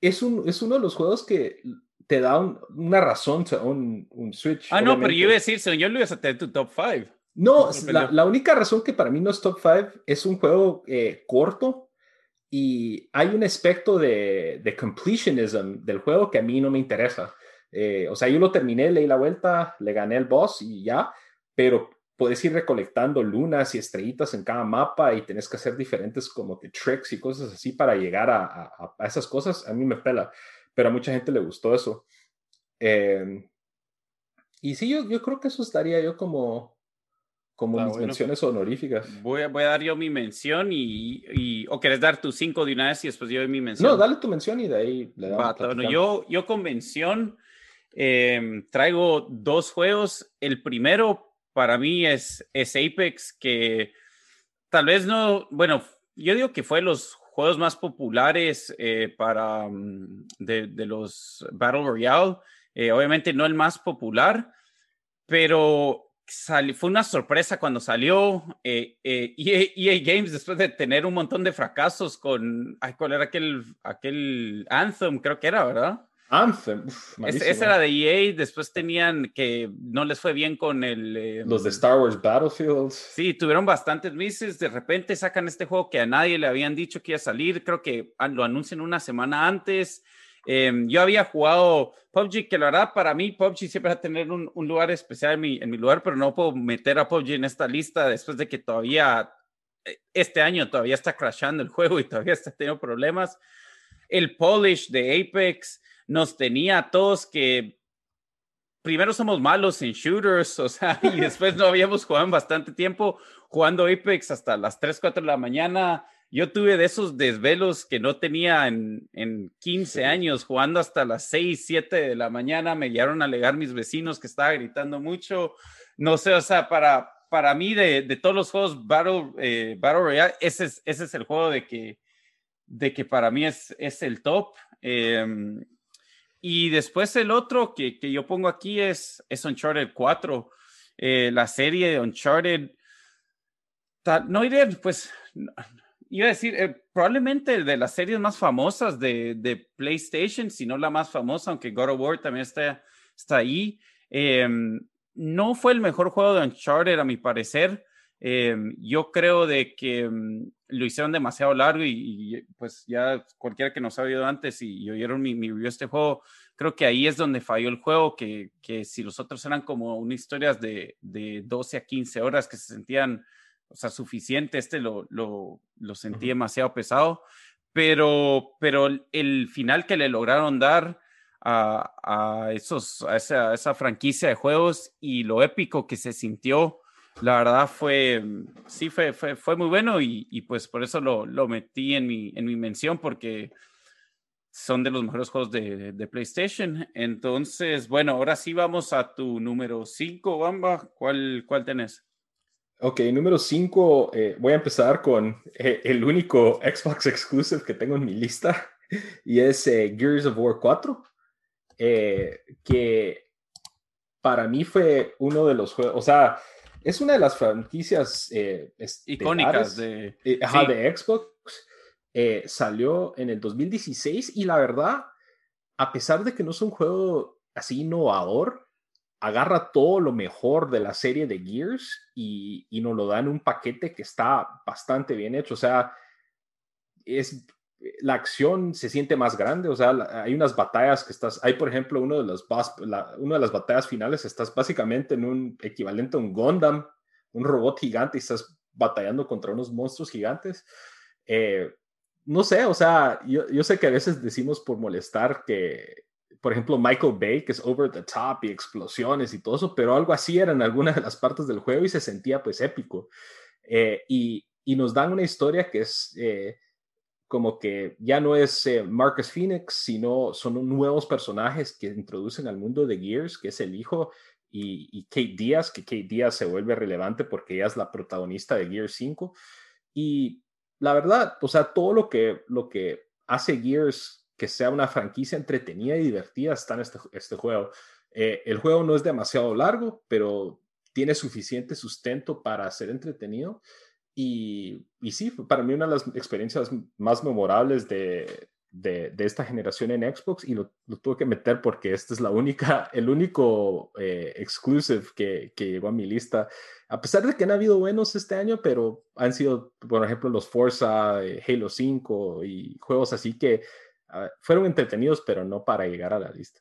es, un, es uno de los juegos que te da una razón, un, un Switch. Ah, no, pero yo iba a decir, señor, lo ibas a tener tu top 5. No, la, la, única razón que para mí no es top 5 es un juego eh, corto y hay un aspecto de, de, completionism del juego que a mí no me interesa. Eh, o sea, yo lo terminé, leí la vuelta, le gané el boss y ya, pero puedes ir recolectando lunas y estrellitas en cada mapa y tenés que hacer diferentes como que tricks y cosas así para llegar a, a, esas cosas, a mí me pela, pero a mucha gente le gustó eso. Em, y sí, yo, yo creo que eso estaría yo como, como mis menciones honoríficas. Voy a, voy a dar yo mi mención y, y, o querés dar tus cinco de una vez y después yo doy mi mención. No, dale tu mención y de ahí le damos. bueno, yo, yo con mención em, traigo dos juegos. El primero para mí es, es Apex, que tal vez no, bueno, yo digo que fue los juegos más populares eh, para mm, de, de, los Battle Royale. Eh, obviamente no el más popular, pero fue una sorpresa cuando salió eh, eh, EA, Games después de tener un montón de fracasos con, ay, ¿cuál era aquel, aquel Anthem? Creo que era, ¿verdad? Anthem. ese, era de EA, después tenían que no les fue bien con el... Em, Los de Star Wars Battlefield. Sí, tuvieron bastantes meses, de repente sacan este juego que a nadie le habían dicho que iba a salir, creo que lo anuncian una semana antes. Em, yo había jugado PUBG, que la verdad para mí PUBG siempre va a tener un, un lugar especial en mi, en mi, lugar, pero no puedo meter a PUBG en esta lista después de que todavía eh, este año todavía está crashando el juego y todavía está teniendo problemas. El polish de Apex nos tenía a todos que primero somos malos en shooters, o sea, y después no habíamos jugado en bastante tiempo jugando Apex hasta las 3, 4 de la mañana. Yo tuve de esos desvelos que no tenía en, en 15 años, jugando hasta las 6, 7 de la mañana. Me llegaron a alegar mis vecinos que estaba gritando mucho. No sé, o sea, para, para mí, de, de todos los juegos Battle, eh, Battle Royale, ese es, ese es el juego de que, de que para mí es, es el top. Eh, y después el otro que, que, yo pongo aquí es, es Uncharted 4. Eh, la serie de Uncharted. No iré, pues, iba a decir, eh, probablemente de las series más famosas de, de, PlayStation, si no la más famosa, aunque God of War también está, está ahí. Eh, no fue el mejor juego de Uncharted, a mi parecer. Eh, yo creo de que um, lo hicieron demasiado largo y, y, pues ya cualquiera que nos ha oído antes y, y oyeron mi, mi review de este juego, creo que ahí es donde falló el juego, que, que si los otros eran como una historias de, de 12 a 15 horas que se sentían o sea, suficiente, este lo, lo, lo sentí demasiado pesado, pero, pero el final que le lograron dar a, a, esos, a esa, a esa franquicia de juegos y lo épico que se sintió, la verdad fue, sí, fue, fue, fue muy bueno y, pues por eso lo, lo metí en mi, en mi mención porque son de los mejores juegos de, de, PlayStation. Entonces, bueno, ahora sí vamos a tu número 5, Bamba. ¿Cuál, cuál tenés? Ok, número 5, eh, voy a empezar con eh, el único Xbox exclusive que tengo en mi lista y es eh, Gears of War 4, eh, que para mí fue uno de los juegos, o sea, es una de las franquicias icónicas de, ajá, sí. de Xbox. salió en el 2016 y la verdad, a pesar de que no es un juego así innovador, agarra todo lo mejor de la serie de Gears y, y, nos lo da en un paquete que está bastante bien hecho. O sea, es, la acción se siente más grande. O sea, hay unas batallas que estás. Hay, por ejemplo, uno de los, una de las batallas finales. Estás básicamente en un equivalente a un Gundam, un robot gigante, y estás batallando contra unos monstruos gigantes. Eh, no sé, o sea, yo, yo sé que a veces decimos por molestar que por ejemplo, Michael Bay, que es over the top y explosiones y todo eso, pero algo así era en algunas de las partes del juego y se sentía pues épico. Eh, y, y, nos dan una historia que es eh, como que ya no es eh, Marcus Phoenix, sino son nuevos personajes que introducen al mundo de Gears, que es el hijo, y, Kate Díaz, que Kate Díaz se vuelve relevante porque ella es la protagonista de Gears 5. Y la verdad, o sea, todo lo que, lo que hace Gears que sea una franquicia entretenida y divertida está en este, este juego. Eh, el juego no es demasiado largo, pero tiene suficiente sustento para ser entretenido. Y, y sí, para mí una de las experiencias más memorables de, de, de esta generación en Xbox y lo, lo, tuve que meter porque este es la única, el único eh, exclusive que, que, llegó a mi lista. A pesar de que han habido buenos este año, pero han sido, por ejemplo, los Forza, eh, Halo 5 y juegos así que fueron entretenidos, pero no para llegar a la lista.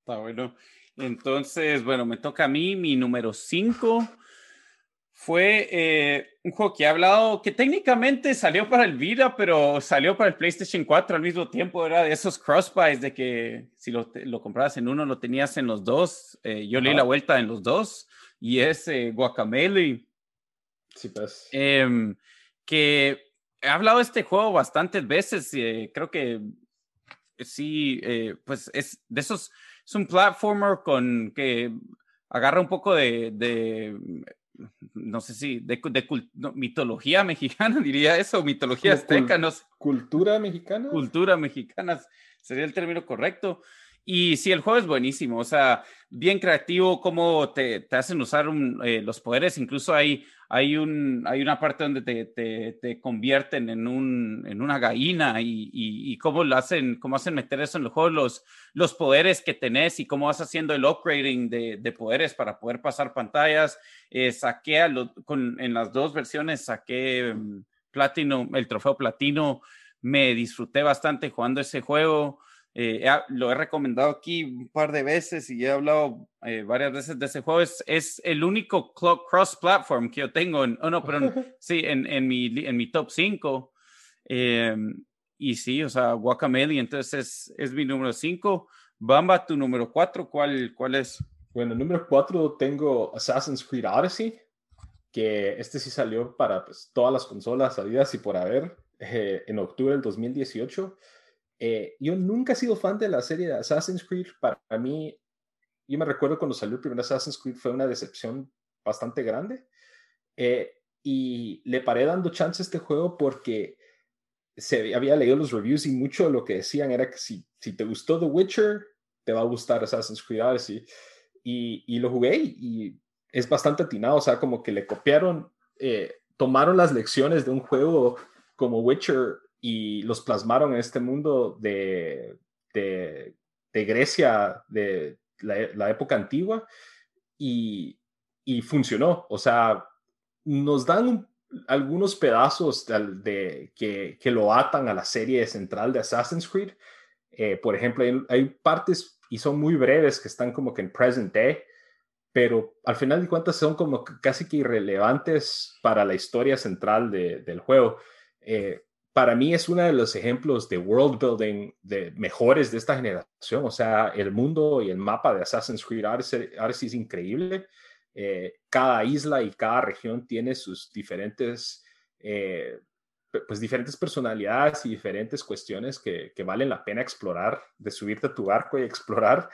Está bueno. Entonces, bueno, me toca a mí, mi número 5 fue eh, un juego que he hablado, que técnicamente salió para el Vita, pero salió para el PlayStation 4 al mismo tiempo. Era de esos crossbuys de que si lo, lo comprabas en uno, lo tenías en los dos. Eh, yo leí la vuelta en los dos y es eh, Guacamele. Sí, pues. Em, que he hablado de este juego bastantes veces. Eh, creo que sí, eh, pues es de esos, es un platformer con que agarra un poco de, de no sé si, de, mitología mexicana, diría eso, mitología azteca, no sé. Cultura mexicana. Cultura mexicana sería el término correcto. Y sí, el juego es buenísimo, o sea, bien creativo, cómo te, te hacen usar eh, los poderes, incluso hay, hay, un, hay una parte donde te, te, convierten en, un, en una gallina y, y, cómo lo hacen, cómo hacen meter eso en el juego, los, los poderes que tenés y cómo vas haciendo el upgrading de, de poderes para poder pasar pantallas. Eh, saqué a con, en las dos versiones, saqué um, platino, el trofeo platino, me disfruté bastante jugando ese juego. Eh, lo he recomendado aquí un par de veces y he hablado eh, varias veces de ese juego. Es, es el único cross-platform que yo tengo. En, oh, no, pero sí, en, en, mi, en mi top 5. Em, y sí, o sea, Guacamele, entonces es, es mi número 5. Bamba, tu número 4, ¿cuál, ¿cuál es? Bueno, número 4 tengo Assassin's Creed Odyssey, que este sí salió para pues, todas las consolas salidas y por haber eh, en octubre del 2018. Eh, yo nunca he sido fan de la serie de Assassin's Creed. Para mí, yo me recuerdo cuando salió el primer Assassin's Creed fue una decepción bastante grande. Eh, y le paré dando chance a este juego porque se había leído los reviews y mucho de lo que decían era que si, si te gustó The Witcher, te va a gustar Assassin's Creed Odyssey. Y, y lo jugué y es bastante atinado, o sea, como que le copiaron, eh, tomaron las lecciones de un juego como Witcher y los plasmaron en este mundo de, de, Grecia, de la, época antigua, y, y, funcionó. O sea, nos dan algunos pedazos de, que, que, lo atan a la serie central de Assassin's Creed. Eh, por ejemplo, hay, partes, y son muy breves, que están como que en present day, pero al final de cuentas son como casi que irrelevantes para la historia central del juego. Eh, para mí es uno de los ejemplos de world building de mejores de esta generación. O sea, el mundo y el mapa de Assassin's Creed Odyssey, es increíble. Eh, cada isla y cada región tiene sus diferentes, eh, pues diferentes personalidades y diferentes cuestiones que, valen la pena explorar, de subirte a tu barco y explorar.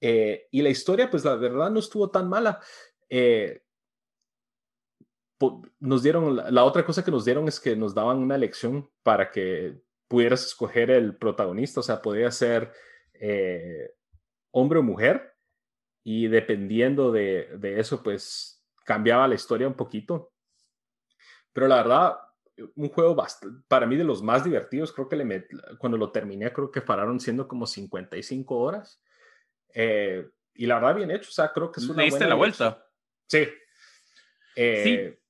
Eh, y la historia, pues la verdad no estuvo tan mala nos dieron, la, otra cosa que nos dieron es que nos daban una elección para que pudieras escoger el protagonista, o sea, podía ser eh, hombre o mujer, y dependiendo de, de, eso, pues cambiaba la historia un poquito. Pero la verdad, un juego para mí de los más divertidos, creo que le cuando lo terminé, creo que pararon siendo como 55 horas. Eh, y la verdad, bien hecho, o sea, creo que es una... ¿Le la vuelta? Sí. sí. Eh,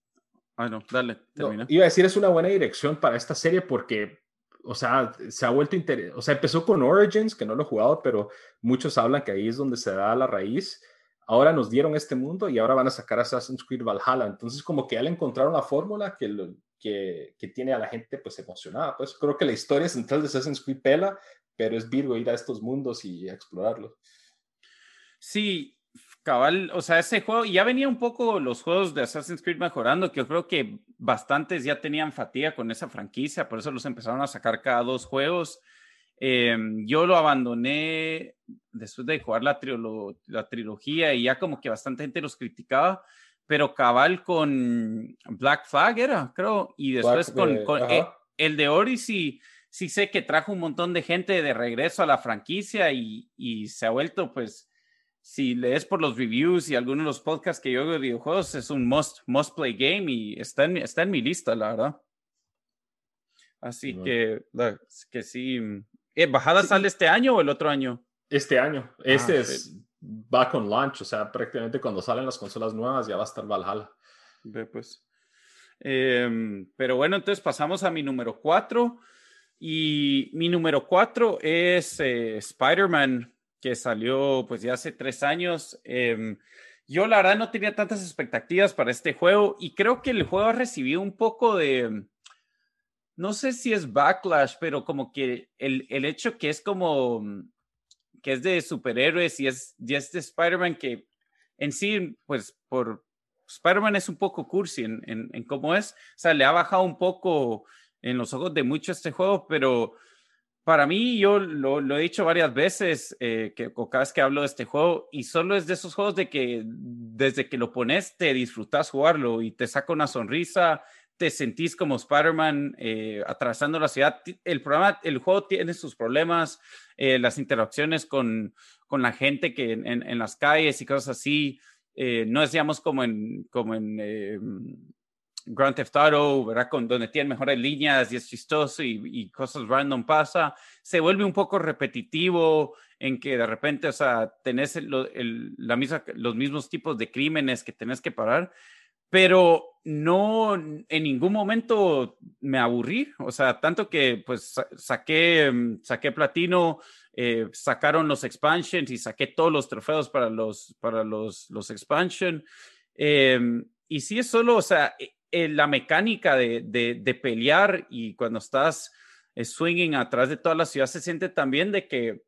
Ay, no, dale, termina. iba a decir, es una buena dirección para esta serie porque, o sea, se ha vuelto interesante. O sea, empezó con Origins, que no lo he jugado, pero muchos hablan que ahí es donde se da la raíz. Ahora nos dieron este mundo y ahora van a sacar Assassin's Creed Valhalla. Entonces, como que ya le encontraron la fórmula que, que, que, tiene a la gente pues emocionada. Pues creo que la historia central de Assassin's Creed pela, pero es Virgo ir a estos mundos y explorarlos. Sí, Cabal, o sea, ese juego, ya venía un poco los juegos de Assassin's Creed mejorando, que yo creo que bastantes ya tenían fatiga con esa franquicia, por eso los empezaron a sacar cada dos juegos. Em, yo lo abandoné después de jugar la, la trilogía y ya como que bastante gente los criticaba, pero cabal con Black Flag era, creo, y después con, eh, el de Odyssey, sí sé que trajo un montón de gente de regreso a la franquicia y, y se ha vuelto pues si lees por los reviews y algunos de los podcasts que yo hago de videojuegos, es un must, must play game y está en, está en mi lista, la verdad. Así que, que sí. ¿Eh, ¿Bajada sale este año o el otro año? Este año. Ah, este es, va con launch, o sea, prácticamente cuando salen las consolas nuevas ya va a estar Valhalla. Ve, pues. Em, pero bueno, entonces pasamos a mi número 4. Y mi número 4 es eh, Spider-Man que salió pues ya hace tres años. Em, yo la verdad no tenía tantas expectativas para este juego y creo que el juego ha recibido un poco de, no sé si es backlash, pero como que el, el hecho que es como, que es de superhéroes y es, y es de Spider-Man que en sí, pues por Spider-Man es un poco cursi en, en, en cómo es, o sea, le ha bajado un poco en los ojos de mucho este juego, pero para mí, yo lo, he dicho varias veces, eh, que cada vez que hablo de este juego, y solo es de esos juegos de que desde que lo pones te disfrutas jugarlo y te saca una sonrisa, te sentís como Spider-Man eh, atravesando la ciudad. El programa, el juego tiene sus problemas, eh, las interacciones con, con la gente que en, en, las calles y cosas así. no es, digamos, como en, como en Grand Theft Auto, ¿verdad? Con, donde tiene mejores líneas y es chistoso y, cosas random pasa, se vuelve un poco repetitivo en que de repente, o sea, tenés la misma, los mismos tipos de crímenes que tenés que parar, pero no en ningún momento me aburrí, o sea, tanto que pues saqué, mm, saqué platino, eh, sacaron los expansions y saqué todos los trofeos para los, para los, los expansion. Em, y sí es solo, o sea, eh, la mecánica de, de, pelear y cuando estás eh, swinging atrás de toda la ciudad se siente también de que,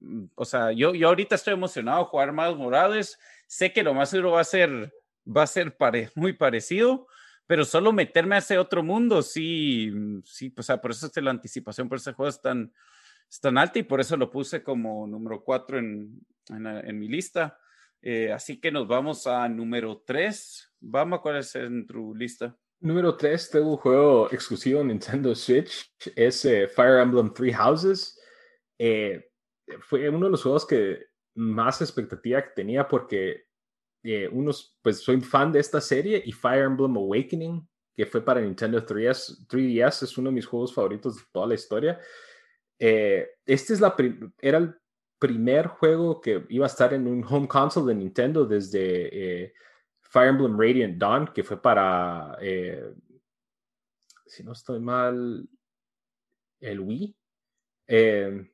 mm, o sea, yo, yo ahorita estoy emocionado de jugar más Morales, sé que lo más seguro va a ser, va a ser muy parecido, pero solo meterme a ese otro mundo, sí, sí, o sea, por eso es la anticipación por ese juego es tan, tan alta y por eso lo puse como número 4 en, en, en mi lista. Eh, así que nos vamos a número 3. Vamos, ¿cuál es en tu lista? Número 3, tengo un juego exclusivo Nintendo Switch. Es eh, Fire Emblem Three Houses. Eh, fue uno de los juegos que más expectativa que tenía porque unos, pues soy fan de esta serie y Fire Emblem Awakening, que fue para Nintendo 3DS, 3DS es uno de mis juegos favoritos de toda la historia. este es la era el primer juego que iba a estar en un home console de Nintendo desde eh, Fire Emblem Radiant Dawn, que fue para, eh, si no estoy mal, el Wii. Eh,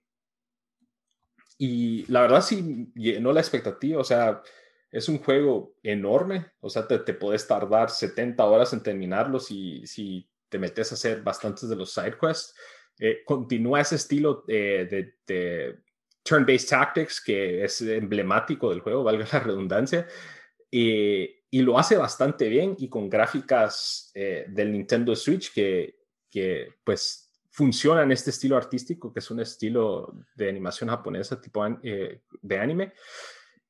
y la verdad sí llenó la expectativa, o sea, es un juego enorme, o sea, te, te puedes tardar 70 horas en terminarlo si, si te metes a hacer bastantes de los side quests. continúa ese estilo de turn-based tactics, que es emblemático del juego, valga la redundancia, y, lo hace bastante bien y con gráficas eh, del Nintendo Switch que, que pues funciona en este estilo artístico, que es un estilo de animación japonesa tipo eh, de anime.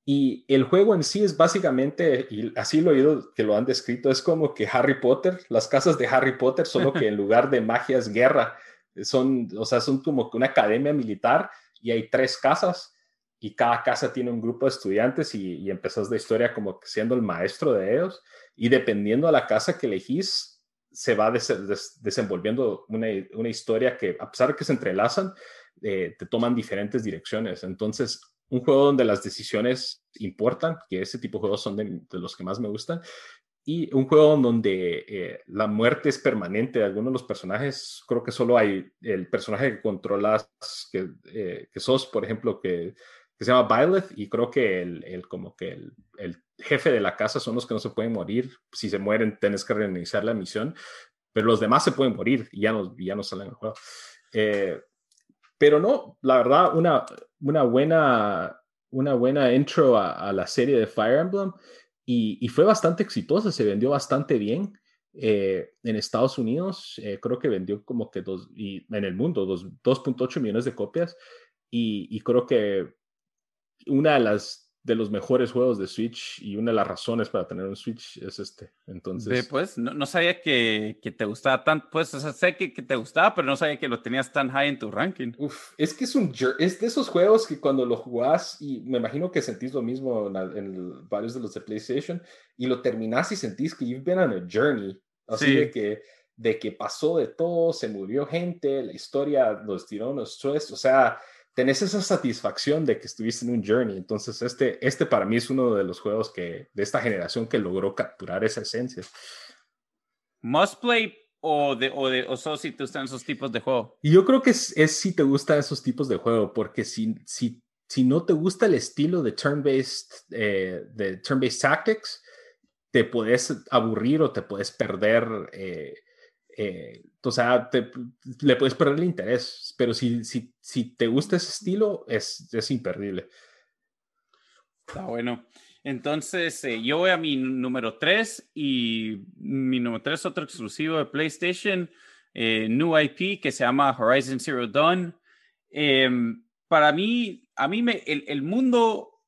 Y el juego en sí es básicamente, así lo he oído que lo han descrito, es como que Harry Potter, las casas de Harry Potter, solo que en lugar de magia es guerra. Son, o sea, son como una academia militar y hay tres casas y cada casa tiene un grupo de estudiantes y, y empezás la historia como siendo el maestro de ellos y dependiendo de la casa que elegís, se va desenvolviendo una, historia que a pesar de que se entrelazan, eh, te toman diferentes direcciones. Entonces, un juego donde las decisiones importan, que ese tipo de juegos son de, de los que más me gustan, y un juego donde eh, la muerte es permanente de algunos de los personajes. Creo que solo hay el personaje que controlas, que, eh, que sos, por ejemplo, que, que, se llama Violet, y creo que el, el como que el, el, jefe de la casa son los que no se pueden morir. Si se mueren, tienes que reiniciar la misión, pero los demás se pueden morir y ya no, ya no salen al juego. Eh, pero no, la verdad, una, una, buena, una buena intro a, a la serie de Fire Emblem y, fue bastante exitosa, se vendió bastante bien. Eh, en Estados Unidos eh, creo que vendió como que dos, y en el mundo 2.8 millones de copias y, y, creo que una de las de los mejores juegos de Switch y una de las razones para tener un Switch es este. Entonces, pues no, no sabía que, que, te gustaba tanto, pues o sea, sé que, que, te gustaba, pero no sabía que lo tenías tan high en tu ranking. Uf, es que es un es de esos juegos que cuando lo jugás y me imagino que sentís lo mismo en, varios de los de PlayStation y lo terminás y sentís que you've been on a journey, así de que de que pasó de todo, se murió gente, la historia los tiró unos stress, o sea, tenés esa satisfacción de que estuviste en un journey. Entonces, este, este para mí es uno de los juegos que, de esta generación que logró capturar esa esencia. Must play o de, o de o solo si te gustan esos tipos de juego. Y yo creo que es, es, si te gustan esos tipos de juego, porque si, si, si no te gusta el estilo de turn-based eh, de turn-based tactics, te puedes aburrir o te puedes perder. Eh, eh, o sea, le puedes perder el interés, pero si, si, si te gusta ese estilo, es, es imperdible. Está bueno. Entonces, eh, yo voy a mi número 3 y mi número 3 es otro exclusivo de PlayStation, eh, New IP que se llama Horizon Zero Dawn. Em, para mí, a mí me, el, el, mundo,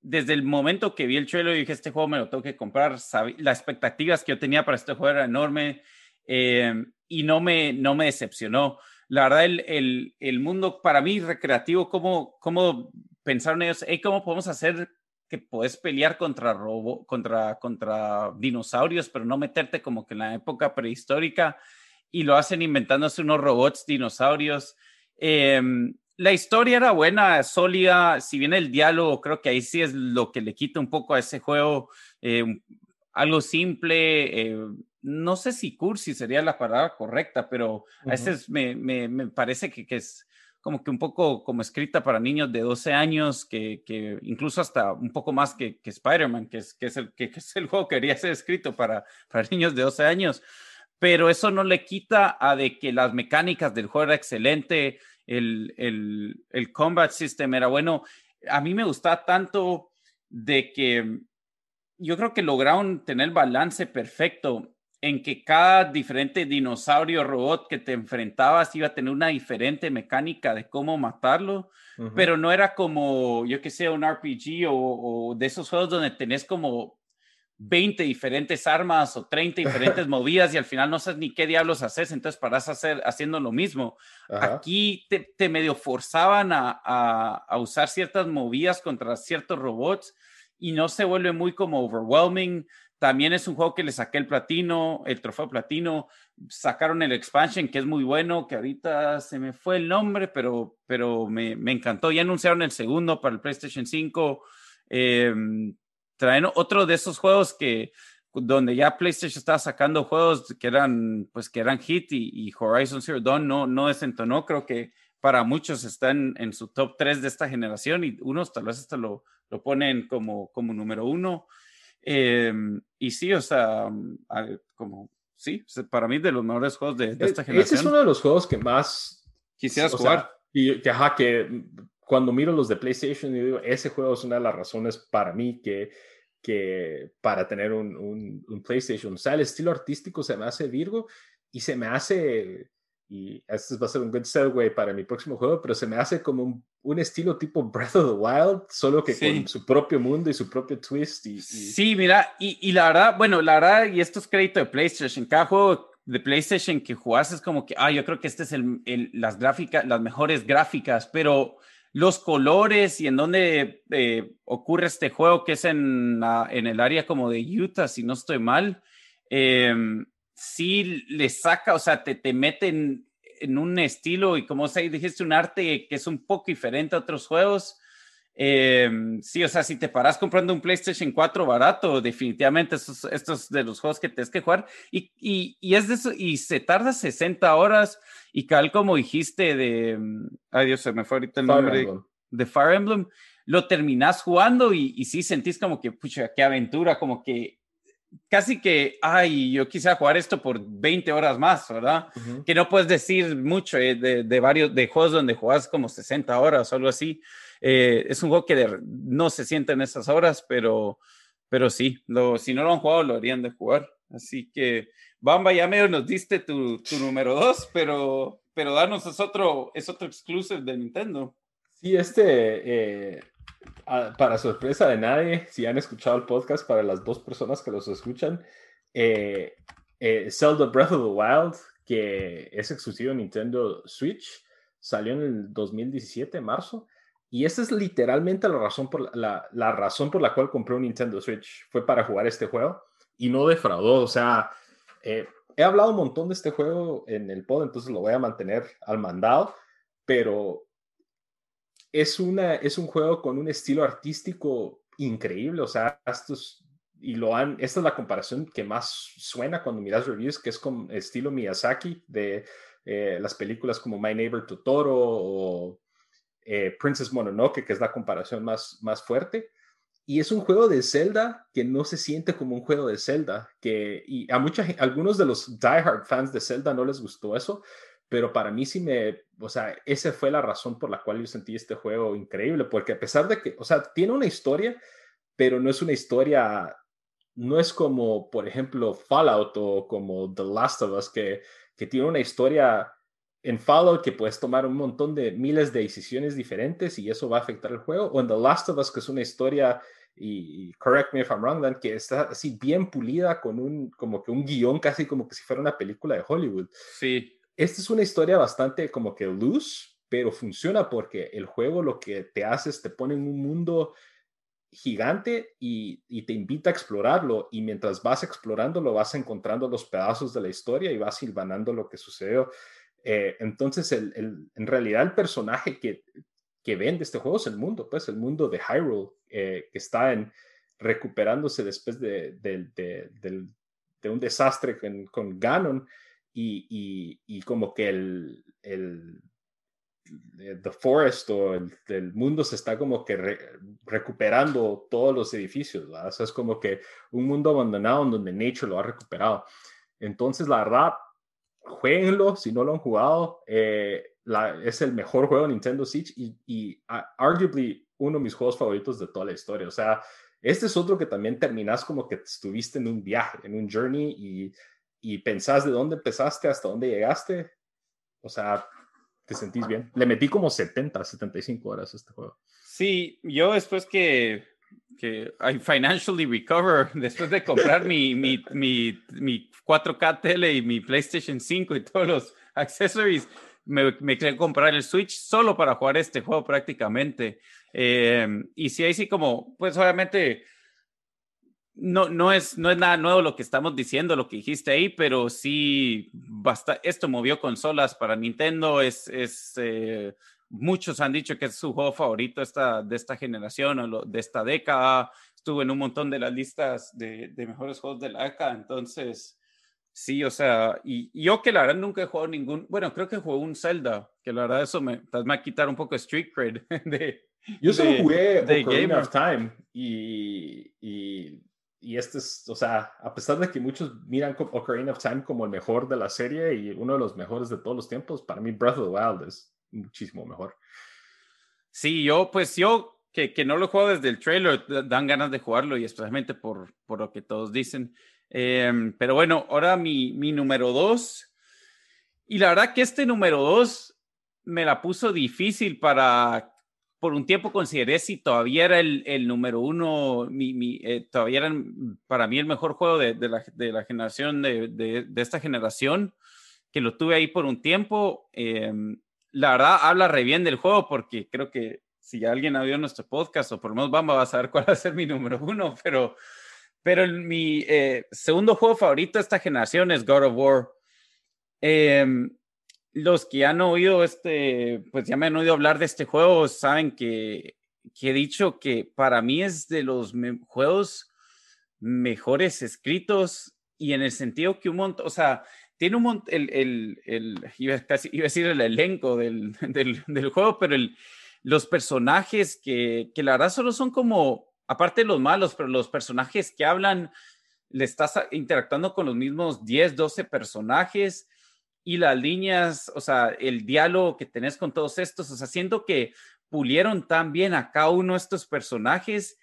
desde el momento que vi el trailer y dije, este juego me lo tengo que comprar, las expectativas que yo tenía para este juego era enorme em, y no me, no me decepcionó. La verdad, el, el, el mundo para mí recreativo, cómo, cómo pensaron ellos, hey, ¿cómo podemos hacer que puedes pelear contra, robo, contra, contra dinosaurios, pero no meterte como que en la época prehistórica y lo hacen inventándose unos robots dinosaurios. Em, la historia era buena, sólida, si bien el diálogo creo que ahí sí es lo que le quita un poco a ese juego, eh, algo simple, eh, no sé si cursi sería la palabra correcta, pero a veces me, me, me parece que, que, es como que un poco como escrita para niños de 12 años, que, que incluso hasta un poco más que, que Spider-Man, que es, que, es el, que, es el juego que quería ser escrito para, para niños de 12 años. Pero eso no le quita a de que las mecánicas del juego era excelente, el, el, el combat system era bueno. A mí me gustaba tanto de que yo creo que lograron tener el balance perfecto en que cada diferente dinosaurio robot que te enfrentabas iba a tener una diferente mecánica de cómo matarlo, pero no era como, yo que sé, un RPG o, de esos juegos donde tenés como 20 diferentes armas o 30 diferentes movidas y al final no sabes ni qué diablos haces, entonces paras hacer, haciendo lo mismo. Aquí te, medio forzaban a, a usar ciertas movidas contra ciertos robots y no se vuelve muy como overwhelming también es un juego que le saqué el platino, el trofeo platino. Sacaron el expansion, que es muy bueno, que ahorita se me fue el nombre, pero, pero me, me encantó. Ya anunciaron el segundo para el PlayStation 5. Em, traen otro de esos juegos que donde ya PlayStation estaba sacando juegos que eran pues que eran hit y, Horizon Zero Dawn no, no desentonó. Creo que para muchos están en su top 3 de esta generación y unos tal vez hasta lo, lo ponen como, como número uno. Em, y sí, o sea, mm, como, sí, para mí de los mejores juegos de, esta generación. Ese es uno de los juegos que más quisieras jugar. y que, ajá, que cuando miro los de PlayStation, yo digo, ese juego es una de las razones para mí que, que para tener un, un, un PlayStation. O sea, el estilo artístico se me hace Virgo y se me hace y este va a ser un good segue para mi próximo juego, pero se me hace como un, estilo tipo Breath of the Wild, solo que con su propio mundo y su propio twist. Y, Sí, mira, y, y, la verdad, bueno, la verdad, y esto es crédito de PlayStation, cada juego de PlayStation que jugás es como que, ah, yo creo que este es el, las gráficas, las mejores gráficas, pero los colores y en dónde eh, ocurre este juego, que es en, en el área como de Utah, si no estoy mal. Eh, sí le saca, o sea, te, te mete en, un estilo y como se dijiste, un arte que es un poco diferente a otros juegos. Em, sí, o sea, si te paras comprando un PlayStation 4 barato, definitivamente estos, estos de los juegos que tienes que jugar. Y, y, es de eso, y se tarda 60 horas. Y tal como dijiste de. Ay, Dios, se me fue ahorita el nombre. De Fire Emblem. Lo terminas jugando y, y sí sentís como que, pucha, qué aventura, como que casi que, ay, yo quisiera jugar esto por 20 horas más, ¿verdad? Que no puedes decir mucho eh, de, varios, de juegos donde juegas como 60 horas o algo así. Eh, es un juego que no se siente en esas horas, pero, pero sí, lo, si no lo han jugado, lo harían de jugar. Así que, Bamba, ya medio nos diste tu, tu número 2, pero, pero danos, es otro, es otro exclusive de Nintendo. Sí, este, eh, para sorpresa de nadie, si han escuchado el podcast, para las dos personas que los escuchan, eh, eh, Zelda Breath of the Wild, que es exclusivo de Nintendo Switch, salió en el 2017, marzo. Y esa es literalmente la razón, por la, la, razón por la cual compré un Nintendo Switch. Fue para jugar este juego y no defraudó. O sea, eh, he hablado un montón de este juego en el pod, entonces lo voy a mantener al mandado. Pero es, una, es un juego con un estilo artístico increíble, o sea, estos, y lo han, esta es la comparación que más suena cuando miras reviews, que es con estilo Miyazaki de eh, las películas como My Neighbor Totoro o eh, Princess Mononoke, que es la comparación más, más fuerte. Y es un juego de Zelda que no se siente como un juego de Zelda, que y a mucha, algunos de los diehard fans de Zelda no les gustó eso, pero para mí sí me, o sea, esa fue la razón por la cual yo sentí este juego increíble, porque a pesar de que, o sea, tiene una historia, pero no es una historia, no es como, por ejemplo, Fallout o como The Last of Us, que, que tiene una historia en Fallout que puedes tomar un montón de miles de decisiones diferentes y eso va a afectar el juego, o en The Last of Us, que es una historia, y, correct me if I'm wrong, Dan, que está así bien pulida con un, como que un guion casi como que si fuera una película de Hollywood. Sí. Esta es una historia bastante como que loose, pero funciona porque el juego lo que te hace es te pone en un mundo gigante y, te invita a explorarlo y mientras vas explorándolo vas encontrando los pedazos de la historia y vas silvanando lo que sucedió. Eh, entonces, en realidad el personaje que, que vende este juego es el mundo, pues el mundo de Hyrule, eh, que está en, recuperándose después de, un desastre con Ganon y, y, como que el, el The Forest o el, mundo se está como que recuperando todos los edificios, ¿verdad? es como que un mundo abandonado en donde Nature lo ha recuperado. Entonces, la verdad, jueguenlo si no lo han jugado. Eh, es el mejor juego de Nintendo Switch y, arguably uno de mis juegos favoritos de toda la historia. O sea, este es otro que también terminas como que estuviste en un viaje, en un journey y, y pensás de dónde empezaste hasta dónde llegaste. O sea, te sentís bien. Le metí como 70, 75 horas a este juego. Sí, yo después que que I financially recover después de comprar mi, mi, mi, mi 4K tele y mi PlayStation 5 y todos los accessories, me, me quería comprar el Switch solo para jugar este juego prácticamente. Eh, y si ahí sí como, pues obviamente no, no, es, no es nada nuevo lo que estamos diciendo, lo que dijiste ahí, pero sí, basta, esto movió consolas para Nintendo, es, es eh, Muchos han dicho que es su juego favorito esta, de esta generación o de esta década. Estuvo en un montón de las listas de, mejores juegos de la década. Entonces, sí, o sea, y, yo que la verdad nunca he jugado ningún, bueno, creo que jugué un Zelda, que la verdad eso me, me va a quitar un poco de street cred de... Yo solo jugué de Ocarina of Time y, y, y, este es, o sea, a pesar de que muchos miran Ocarina of Time como el mejor de la serie y uno de los mejores de todos los tiempos, para mí Breath of the Wild es muchísimo mejor. Sí, yo, pues yo, que, que no lo juego desde el trailer, dan ganas de jugarlo y especialmente por, por lo que todos dicen. Em, pero bueno, ahora mi, mi número dos. Y la verdad que este número dos me la puso difícil para, por un tiempo consideré si todavía era el, el número uno, mi, mi, eh, todavía era para mí el mejor juego de, de, la, de la, generación, de, de, esta generación, que lo tuve ahí por un tiempo. Eh, la verdad habla re bien del juego porque creo que si alguien ha oído nuestro podcast o por lo menos vamos a saber cuál va a ser mi número uno, pero, pero mi eh, segundo juego favorito de esta generación es God of War. Los que han oído este, pues ya me han oído hablar de este juego, saben que, que he dicho que para mí es de los juegos mejores escritos y en el sentido que un montón, o sea, tiene un montón, el, el, el, iba, casi, iba a decir el elenco del, del, del juego, pero el, los personajes que, que la verdad solo son como, aparte de los malos, pero los personajes que hablan, le estás interactuando con los mismos 10, 12 personajes y las líneas, o sea, el diálogo que tenés con todos estos, o sea, siento que pulieron tan bien a cada uno de estos personajes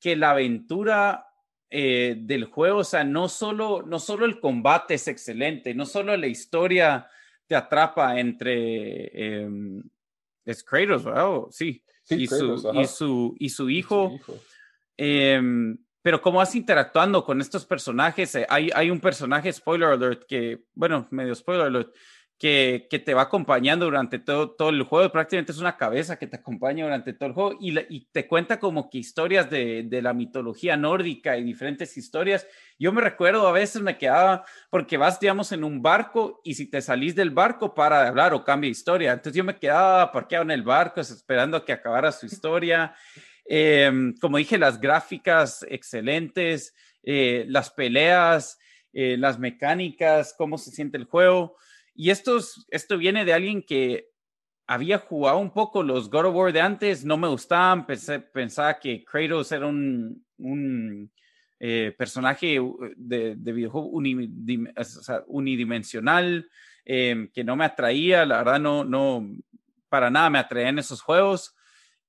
que la aventura eh, del juego, o sea, no solo, no solo el combate es excelente, no solo la historia te atrapa entre... Eh, es Kratos, ¿verdad? Sí. y, su, y, su, y, su, hijo. Em, pero cómo vas interactuando con estos personajes. Eh, hay, un personaje, spoiler alert, que, bueno, medio spoiler alert, que, que, te va acompañando durante todo, todo el juego. Prácticamente es una cabeza que te acompaña durante todo el juego y, y te cuenta como que historias de, de, la mitología nórdica y diferentes historias. Yo me recuerdo, a veces me quedaba, porque vas, digamos, en un barco y si te salís del barco para de hablar o cambia historia. Entonces yo me quedaba parqueado en el barco esperando a que acabara su historia. Eh, como dije, las gráficas excelentes, eh, las peleas, eh, las mecánicas, cómo se siente el juego. Y esto, esto viene de alguien que había jugado un poco los God of War de antes, no me gustaban, pensé, pensaba que Kratos era un, un eh, personaje de, de videojuego unidimensional, eh, que no me atraía, la verdad no, no, para nada me atraían esos juegos.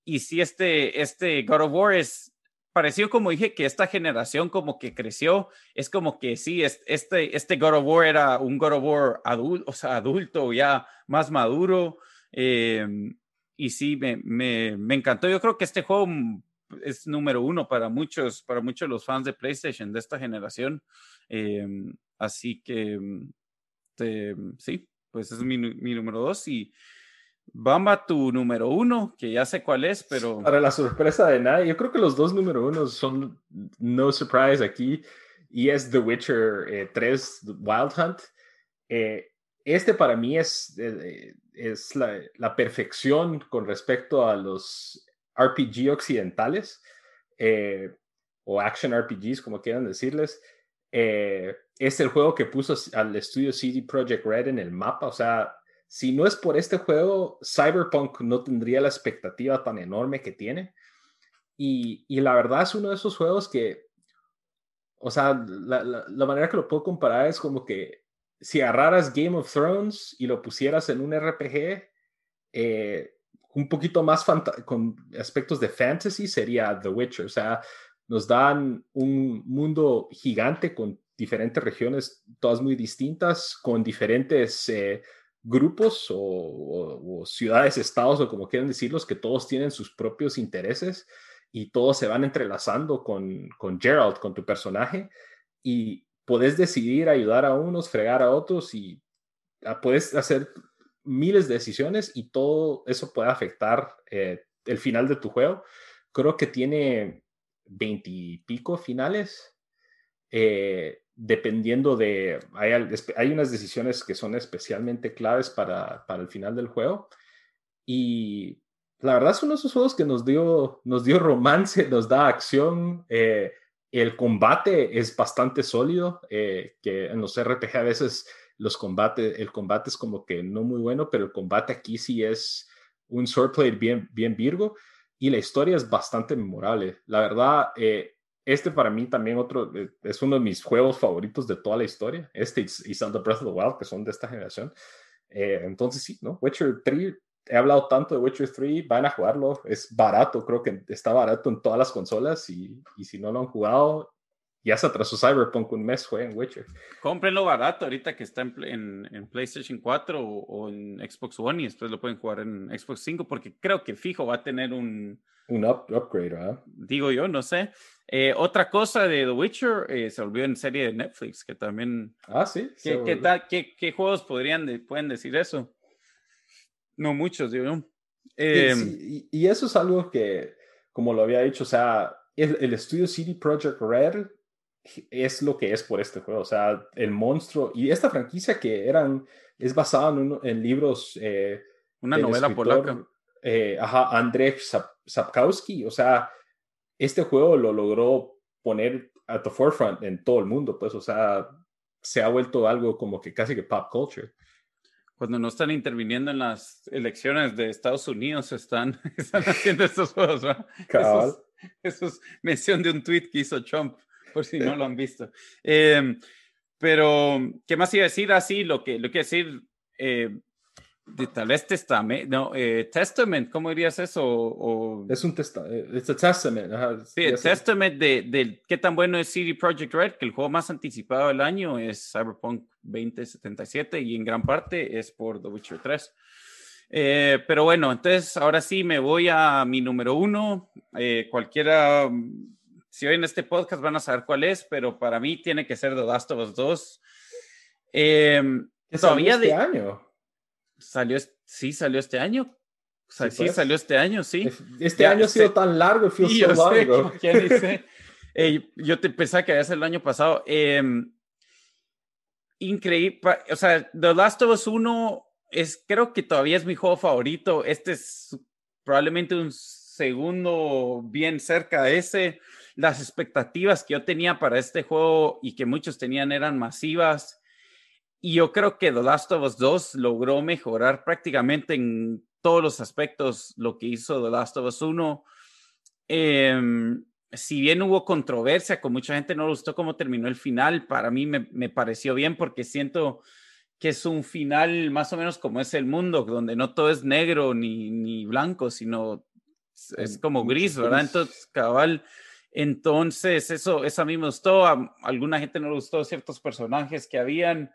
Y si este, este God of War es pareció como dije que esta generación como que creció, es como que sí, este, este God of War era un God of War adulto, o sea, adulto, ya más maduro. Em, y sí, me, me, me, encantó. Yo creo que este juego es número uno para muchos, para muchos los fans de PlayStation de esta generación. Em, así que, este, sí, pues es mi, mi número dos y Bamba, tu número uno, que ya sé cuál es, pero... Para la sorpresa de nadie, yo creo que los dos número uno son no surprise aquí, y es The Witcher 3 eh, Wild Hunt. Eh, este para mí es, eh, es la, la, perfección con respecto a los RPG occidentales, o action RPGs, como quieran decirles. es el juego que puso al estudio CD Projekt Red en el mapa, o sea, si no es por este juego, Cyberpunk no tendría la expectativa tan enorme que tiene. Y, la verdad es uno de esos juegos que, o sea, la, manera que lo puedo comparar es como que si agarraras Game of Thrones y lo pusieras en un RPG, eh, un poquito más con aspectos de fantasy, sería The Witcher. O sea, nos dan un mundo gigante con diferentes regiones, todas muy distintas, con diferentes eh, grupos o, ciudades, estados o como quieran decirlos, que todos tienen sus propios intereses y todos se van entrelazando con, con Gerald, con tu personaje, y puedes decidir ayudar a unos, fregar a otros y ah, puedes hacer miles de decisiones y todo eso puede afectar eh, el final de tu juego. Creo que tiene veintipico finales. Eh, dependiendo de, hay, hay, unas decisiones que son especialmente claves para, para, el final del juego. Y la verdad es uno de esos juegos que nos dio, nos dio romance, nos da acción. Eh, el combate es bastante sólido, eh, que en los RPG a veces los combates, el combate es como que no muy bueno, pero el combate aquí sí es un swordplay bien, bien virgo y la historia es bastante memorable. La verdad, eh, este para mí también otro, es uno de mis juegos favoritos de toda la historia. Este y, Zelda Breath of the Wild, que son de esta generación. Eh, entonces sí, ¿no? Witcher 3, he hablado tanto de Witcher 3, van a jugarlo, es barato, creo que está barato en todas las consolas y, y si no lo han jugado, ya se atrasó Cyberpunk un mes, jueguen Witcher. Cómprenlo barato ahorita que está en, en, PlayStation 4 o, en Xbox One y después lo pueden jugar en Xbox 5 porque creo que fijo va a tener un... Un upgrade, ¿verdad? Digo yo, no sé. Eh, otra cosa de The Witcher eh, se volvió en serie de Netflix, que también... Ah, sí. ¿Qué, qué, juegos podrían pueden decir eso? No muchos, digo em, y, eso es algo que, como lo había dicho, o sea, el, el estudio CD Projekt Red es lo que es por este juego. O sea, el monstruo y esta franquicia que eran, es basada en, en libros. Eh, Una novela polaca. Eh, ajá, Andrzej Sapkowski. O sea, este juego lo logró poner at the forefront en todo el mundo, pues, o sea, se ha vuelto algo como que casi que pop culture. Cuando no están interviniendo en las elecciones de Estados Unidos, están, están haciendo estos juegos, ¿verdad? Eso es mención de un tweet que hizo Trump por si no lo han visto. Em, pero, ¿qué más iba a decir? Así, ah, lo que, lo que decir, eh, de, tal vez testament, no, eh, testament, ¿cómo dirías eso? O, es un testamento, es un testament. sí, el testament de, de, qué tan bueno es CD Projekt Red, que el juego más anticipado del año es Cyberpunk 2077 y en gran parte es por The Witcher 3. Eh, pero bueno, entonces ahora sí me voy a mi número uno. cualquiera si hoy en este podcast van a saber cuál es, pero para mí tiene que ser The Last of Us 2. Eh, todavía este año? Salió, sí, salió este año. sí, pues. salió este año, sí. Este año ha sido tan largo, feel sí, so largo. yo te pensaba que había sido el año pasado. Em, increíble. O sea, The Last of Us 1 es, creo que todavía es mi juego favorito. Este es probablemente un segundo bien cerca de ese las expectativas que yo tenía para este juego y que muchos tenían eran masivas. Y yo creo que The Last of Us 2 logró mejorar prácticamente en todos los aspectos lo que hizo The Last of Us 1. Em, si bien hubo controversia, con mucha gente no le gustó cómo terminó el final, para mí me, me, pareció bien porque siento que es un final más o menos como es el mundo, donde no todo es negro ni, ni blanco, sino es como gris, ¿verdad? Entonces, cabal, Entonces, eso, eso a mí me gustó. A alguna gente no le gustó ciertos personajes que habían.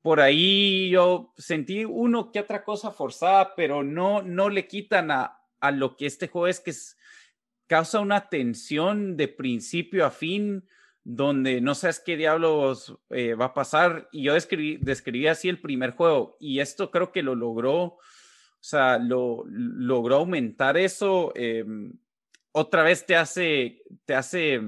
Por ahí yo sentí uno que otra cosa forzada, pero no, no le quitan a, a lo que este juego es, que causa una tensión de principio a fin, donde no sabes qué diablos eh, va a pasar. Y yo describí, describí así el primer juego, y esto creo que lo logró, o sea, lo logró aumentar eso. Eh, otra vez te hace, te hace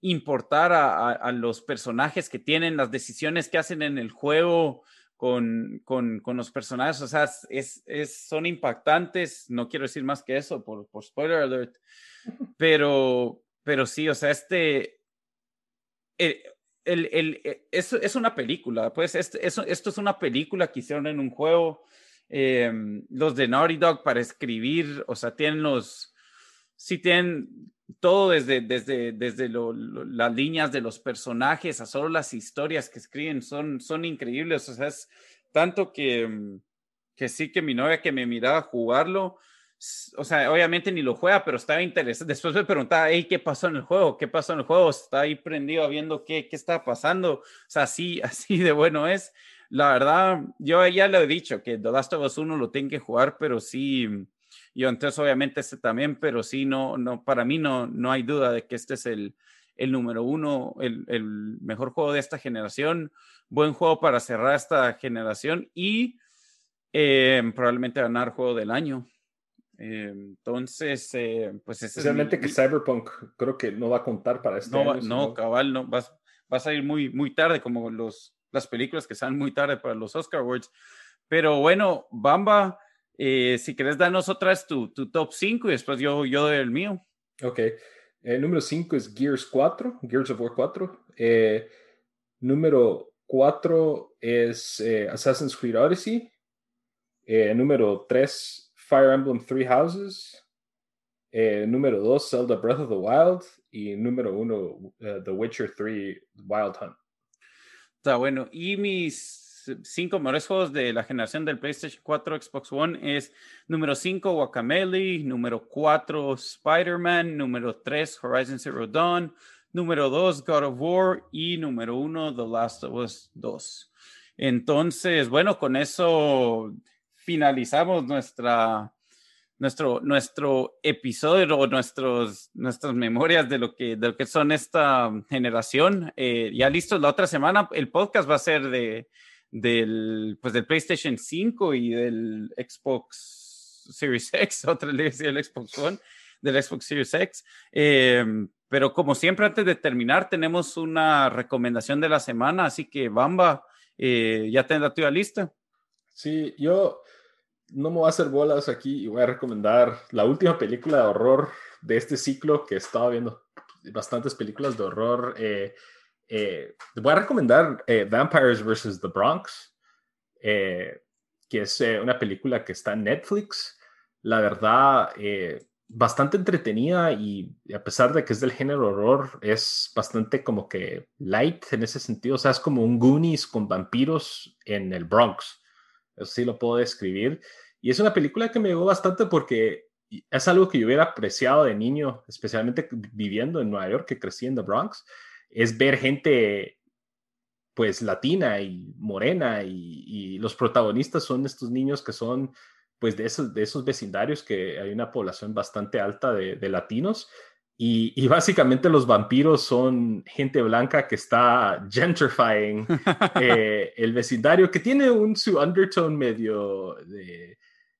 importar a, los personajes que tienen, las decisiones que hacen en el juego con, con, con los personajes, o sea, es, es, son impactantes, no quiero decir más que eso por, por spoiler alert, pero, pero sí, o sea, este, el, el, el, e, es, es, una película, pues este, esto es una película que hicieron en un juego, eh, los de Naughty Dog para escribir, o sea, tienen los sí tienen todo desde, desde, desde las líneas de los personajes a solo las historias que escriben son, son increíbles. O sea, es tanto que, que sí que mi novia que me miraba jugarlo, o sea, obviamente ni lo juega, pero estaba interesado. Después me preguntaba, hey, ¿qué pasó en el juego? ¿Qué pasó en el juego? Está ahí prendido viendo qué, qué está pasando. O sea, así, así de bueno es. La verdad, yo ya le he dicho que The Last of Us 1 lo tengo que jugar, pero sí, y entonces obviamente este también, pero sí, no, no, para mí no, no hay duda de que este es el, el número uno, el, el, mejor juego de esta generación, buen juego para cerrar esta generación y eh, probablemente ganar juego del año. Eh, entonces, eh, pues especialmente que Cyberpunk creo que no va a contar para este no, No, cabal, no, va, va a salir muy, muy tarde, como los, las películas que salen muy tarde para los Oscar Awards. Pero bueno, Bamba, eh, si quieres darnos otra vez tu, tu top 5 y después yo, yo doy el mío. Ok. El número 5 es Gears 4, Gears of War 4. Eh, número 4 es eh, Assassin's Creed Odyssey. número 3, Fire Emblem Three Houses. número 2, Zelda Breath of the Wild. Y número 1, The Witcher 3 Wild Hunt. Está bueno. Y mis cinco mejores juegos de la generación del PlayStation 4, Xbox One es número 5 Guacamele, número 4 Spider-Man, número 3 Horizon Zero Dawn, número 2 God of War y número 1 The Last of Us 2. Entonces, bueno, con eso finalizamos nuestra nuestro, nuestro episodio o nuestros, nuestras memorias de lo, que, de lo que son esta generación. Eh, ya listos, la otra semana el podcast va a ser de del, pues del PlayStation 5 y del Xbox Series X, otra le decía el Xbox One, del Xbox Series X. Em, pero como siempre, antes de terminar, tenemos una recomendación de la semana, así que Bamba, eh, ya la tuya lista. Sí, yo no me voy a hacer bolas aquí y voy a recomendar la última película de horror de este ciclo que estaba viendo bastantes películas de horror. Eh, eh, voy a recomendar eh, Vampires vs. The Bronx, eh, que es una película que está en Netflix. La verdad, bastante entretenida y a pesar de que es del género horror, es bastante como que light en ese sentido. O sea, es como un Goonies con vampiros en el Bronx. Eso sí lo puedo describir. Y es una película que me llegó bastante porque es algo que yo hubiera apreciado de niño, especialmente viviendo en Nueva York, que crecí en The Bronx es ver gente pues latina y morena y, los protagonistas son estos niños que son pues de esos, de esos vecindarios que hay una población bastante alta de, latinos y, básicamente los vampiros son gente blanca que está gentrifying eh, el vecindario, que tiene un su undertone medio de,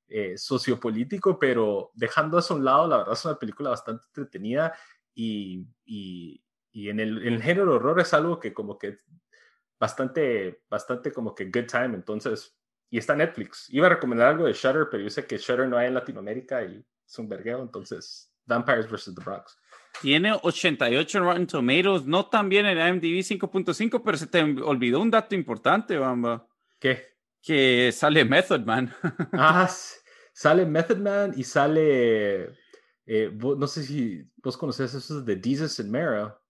eh, sociopolítico, pero dejando eso a un lado, la verdad es una película bastante entretenida y, y en el, género horror es algo que como que bastante, bastante como que good time, entonces, y está Netflix. Iba a recomendar algo de Shutter, pero yo sé que Shutter no hay en Latinoamérica y es un vergueo, entonces, Vampires vs. The Bronx. Tiene 88 en Rotten Tomatoes, no tan bien en IMDb 5.5, pero se te olvidó un dato importante, Bamba. ¿Qué? Que sale Method Man. ah, sale Method Man y sale, eh, no sé si vos conoces esos de Jesus and Mero.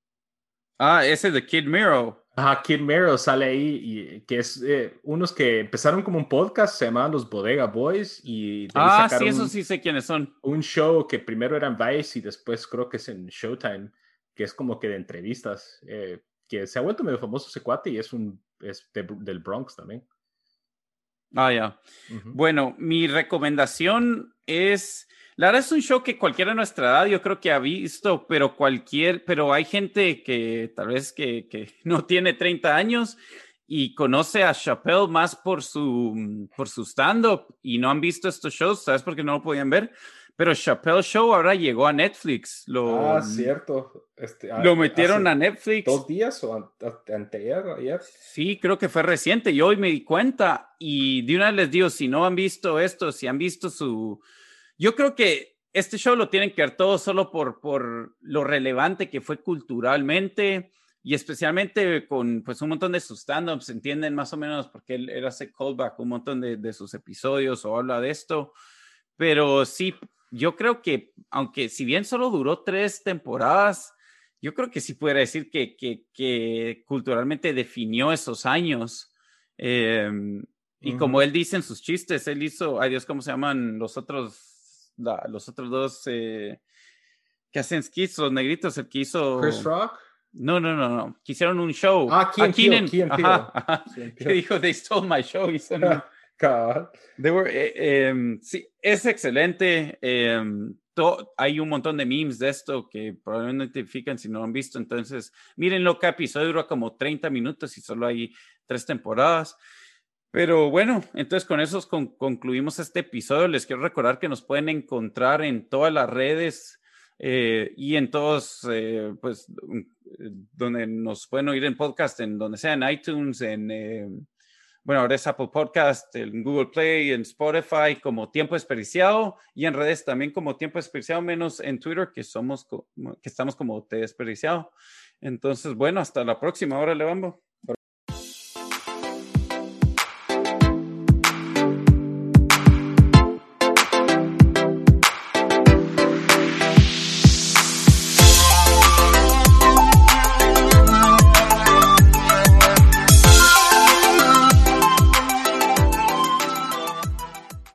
Ah, ese de Kid Mero. Ajá, Kid Mero sale ahí, y, que es eh, unos que empezaron como un podcast, se llamaban los Bodega Boys. Y ah, sí, eso sí sé quiénes son. Un show que primero era en Vice y después creo que es en Showtime. que es como que de entrevistas, eh, que se ha vuelto medio famoso ese cuate y es un es del Bronx también. Ah, ya. Bueno, mi recomendación es, la verdad es un show que cualquiera de nuestra edad yo creo que ha visto, pero cualquier, pero hay gente que tal vez que, que no tiene 30 años y conoce a Chappelle más por su, por su stand-up y no han visto estos shows, ¿sabes? Porque no lo podían ver. Pero Chappelle Show ahora llegó a Netflix. Lo, ah, cierto. Este, lo metieron a Netflix. ¿Dos días o anteayer? Ayer? Sí, creo que fue reciente. Y hoy me di cuenta y de una vez les digo, si no han visto esto, si han visto su... Yo creo que este show lo tienen que ver todo solo por, por lo relevante que fue culturalmente y especialmente con pues un montón de sus stand-ups, entienden más o menos porque él, él hace callback un montón de, de, sus episodios o habla de esto, pero sí, yo creo que, aunque si bien solo duró tres temporadas, yo creo que sí pudiera decir que, que, que culturalmente definió esos años. Eh, y como él dice en sus chistes, él hizo, ay Dios, ¿cómo se llaman los otros, la, los otros dos eh, que hacen skits, los negritos, el que hizo... Chris Rock. No, no, no, no. Quisieron un show. Ah, ¿quién? Keenan, ajá, ajá, que dijo, they stole my show. Hizo They were, eh, em, sí, es excelente. Eh, hay un montón de memes de esto que probablemente identifican si no lo han visto. Entonces, miren lo que episodio dura como 30 minutos y solo hay tres temporadas. Pero bueno, entonces con eso con, concluimos este episodio. Les quiero recordar que nos pueden encontrar en todas las redes eh, y en todos, eh, pues, donde nos pueden oír en podcast, en donde sea, en iTunes, en eh, bueno, ahora es Apple Podcast, en Google Play, en Spotify como Tiempo Desperdiciado y en redes también como Tiempo Desperdiciado, menos en Twitter que somos que estamos como Te Desperdiciado. Entonces, bueno, hasta la próxima. Órale, Bambo.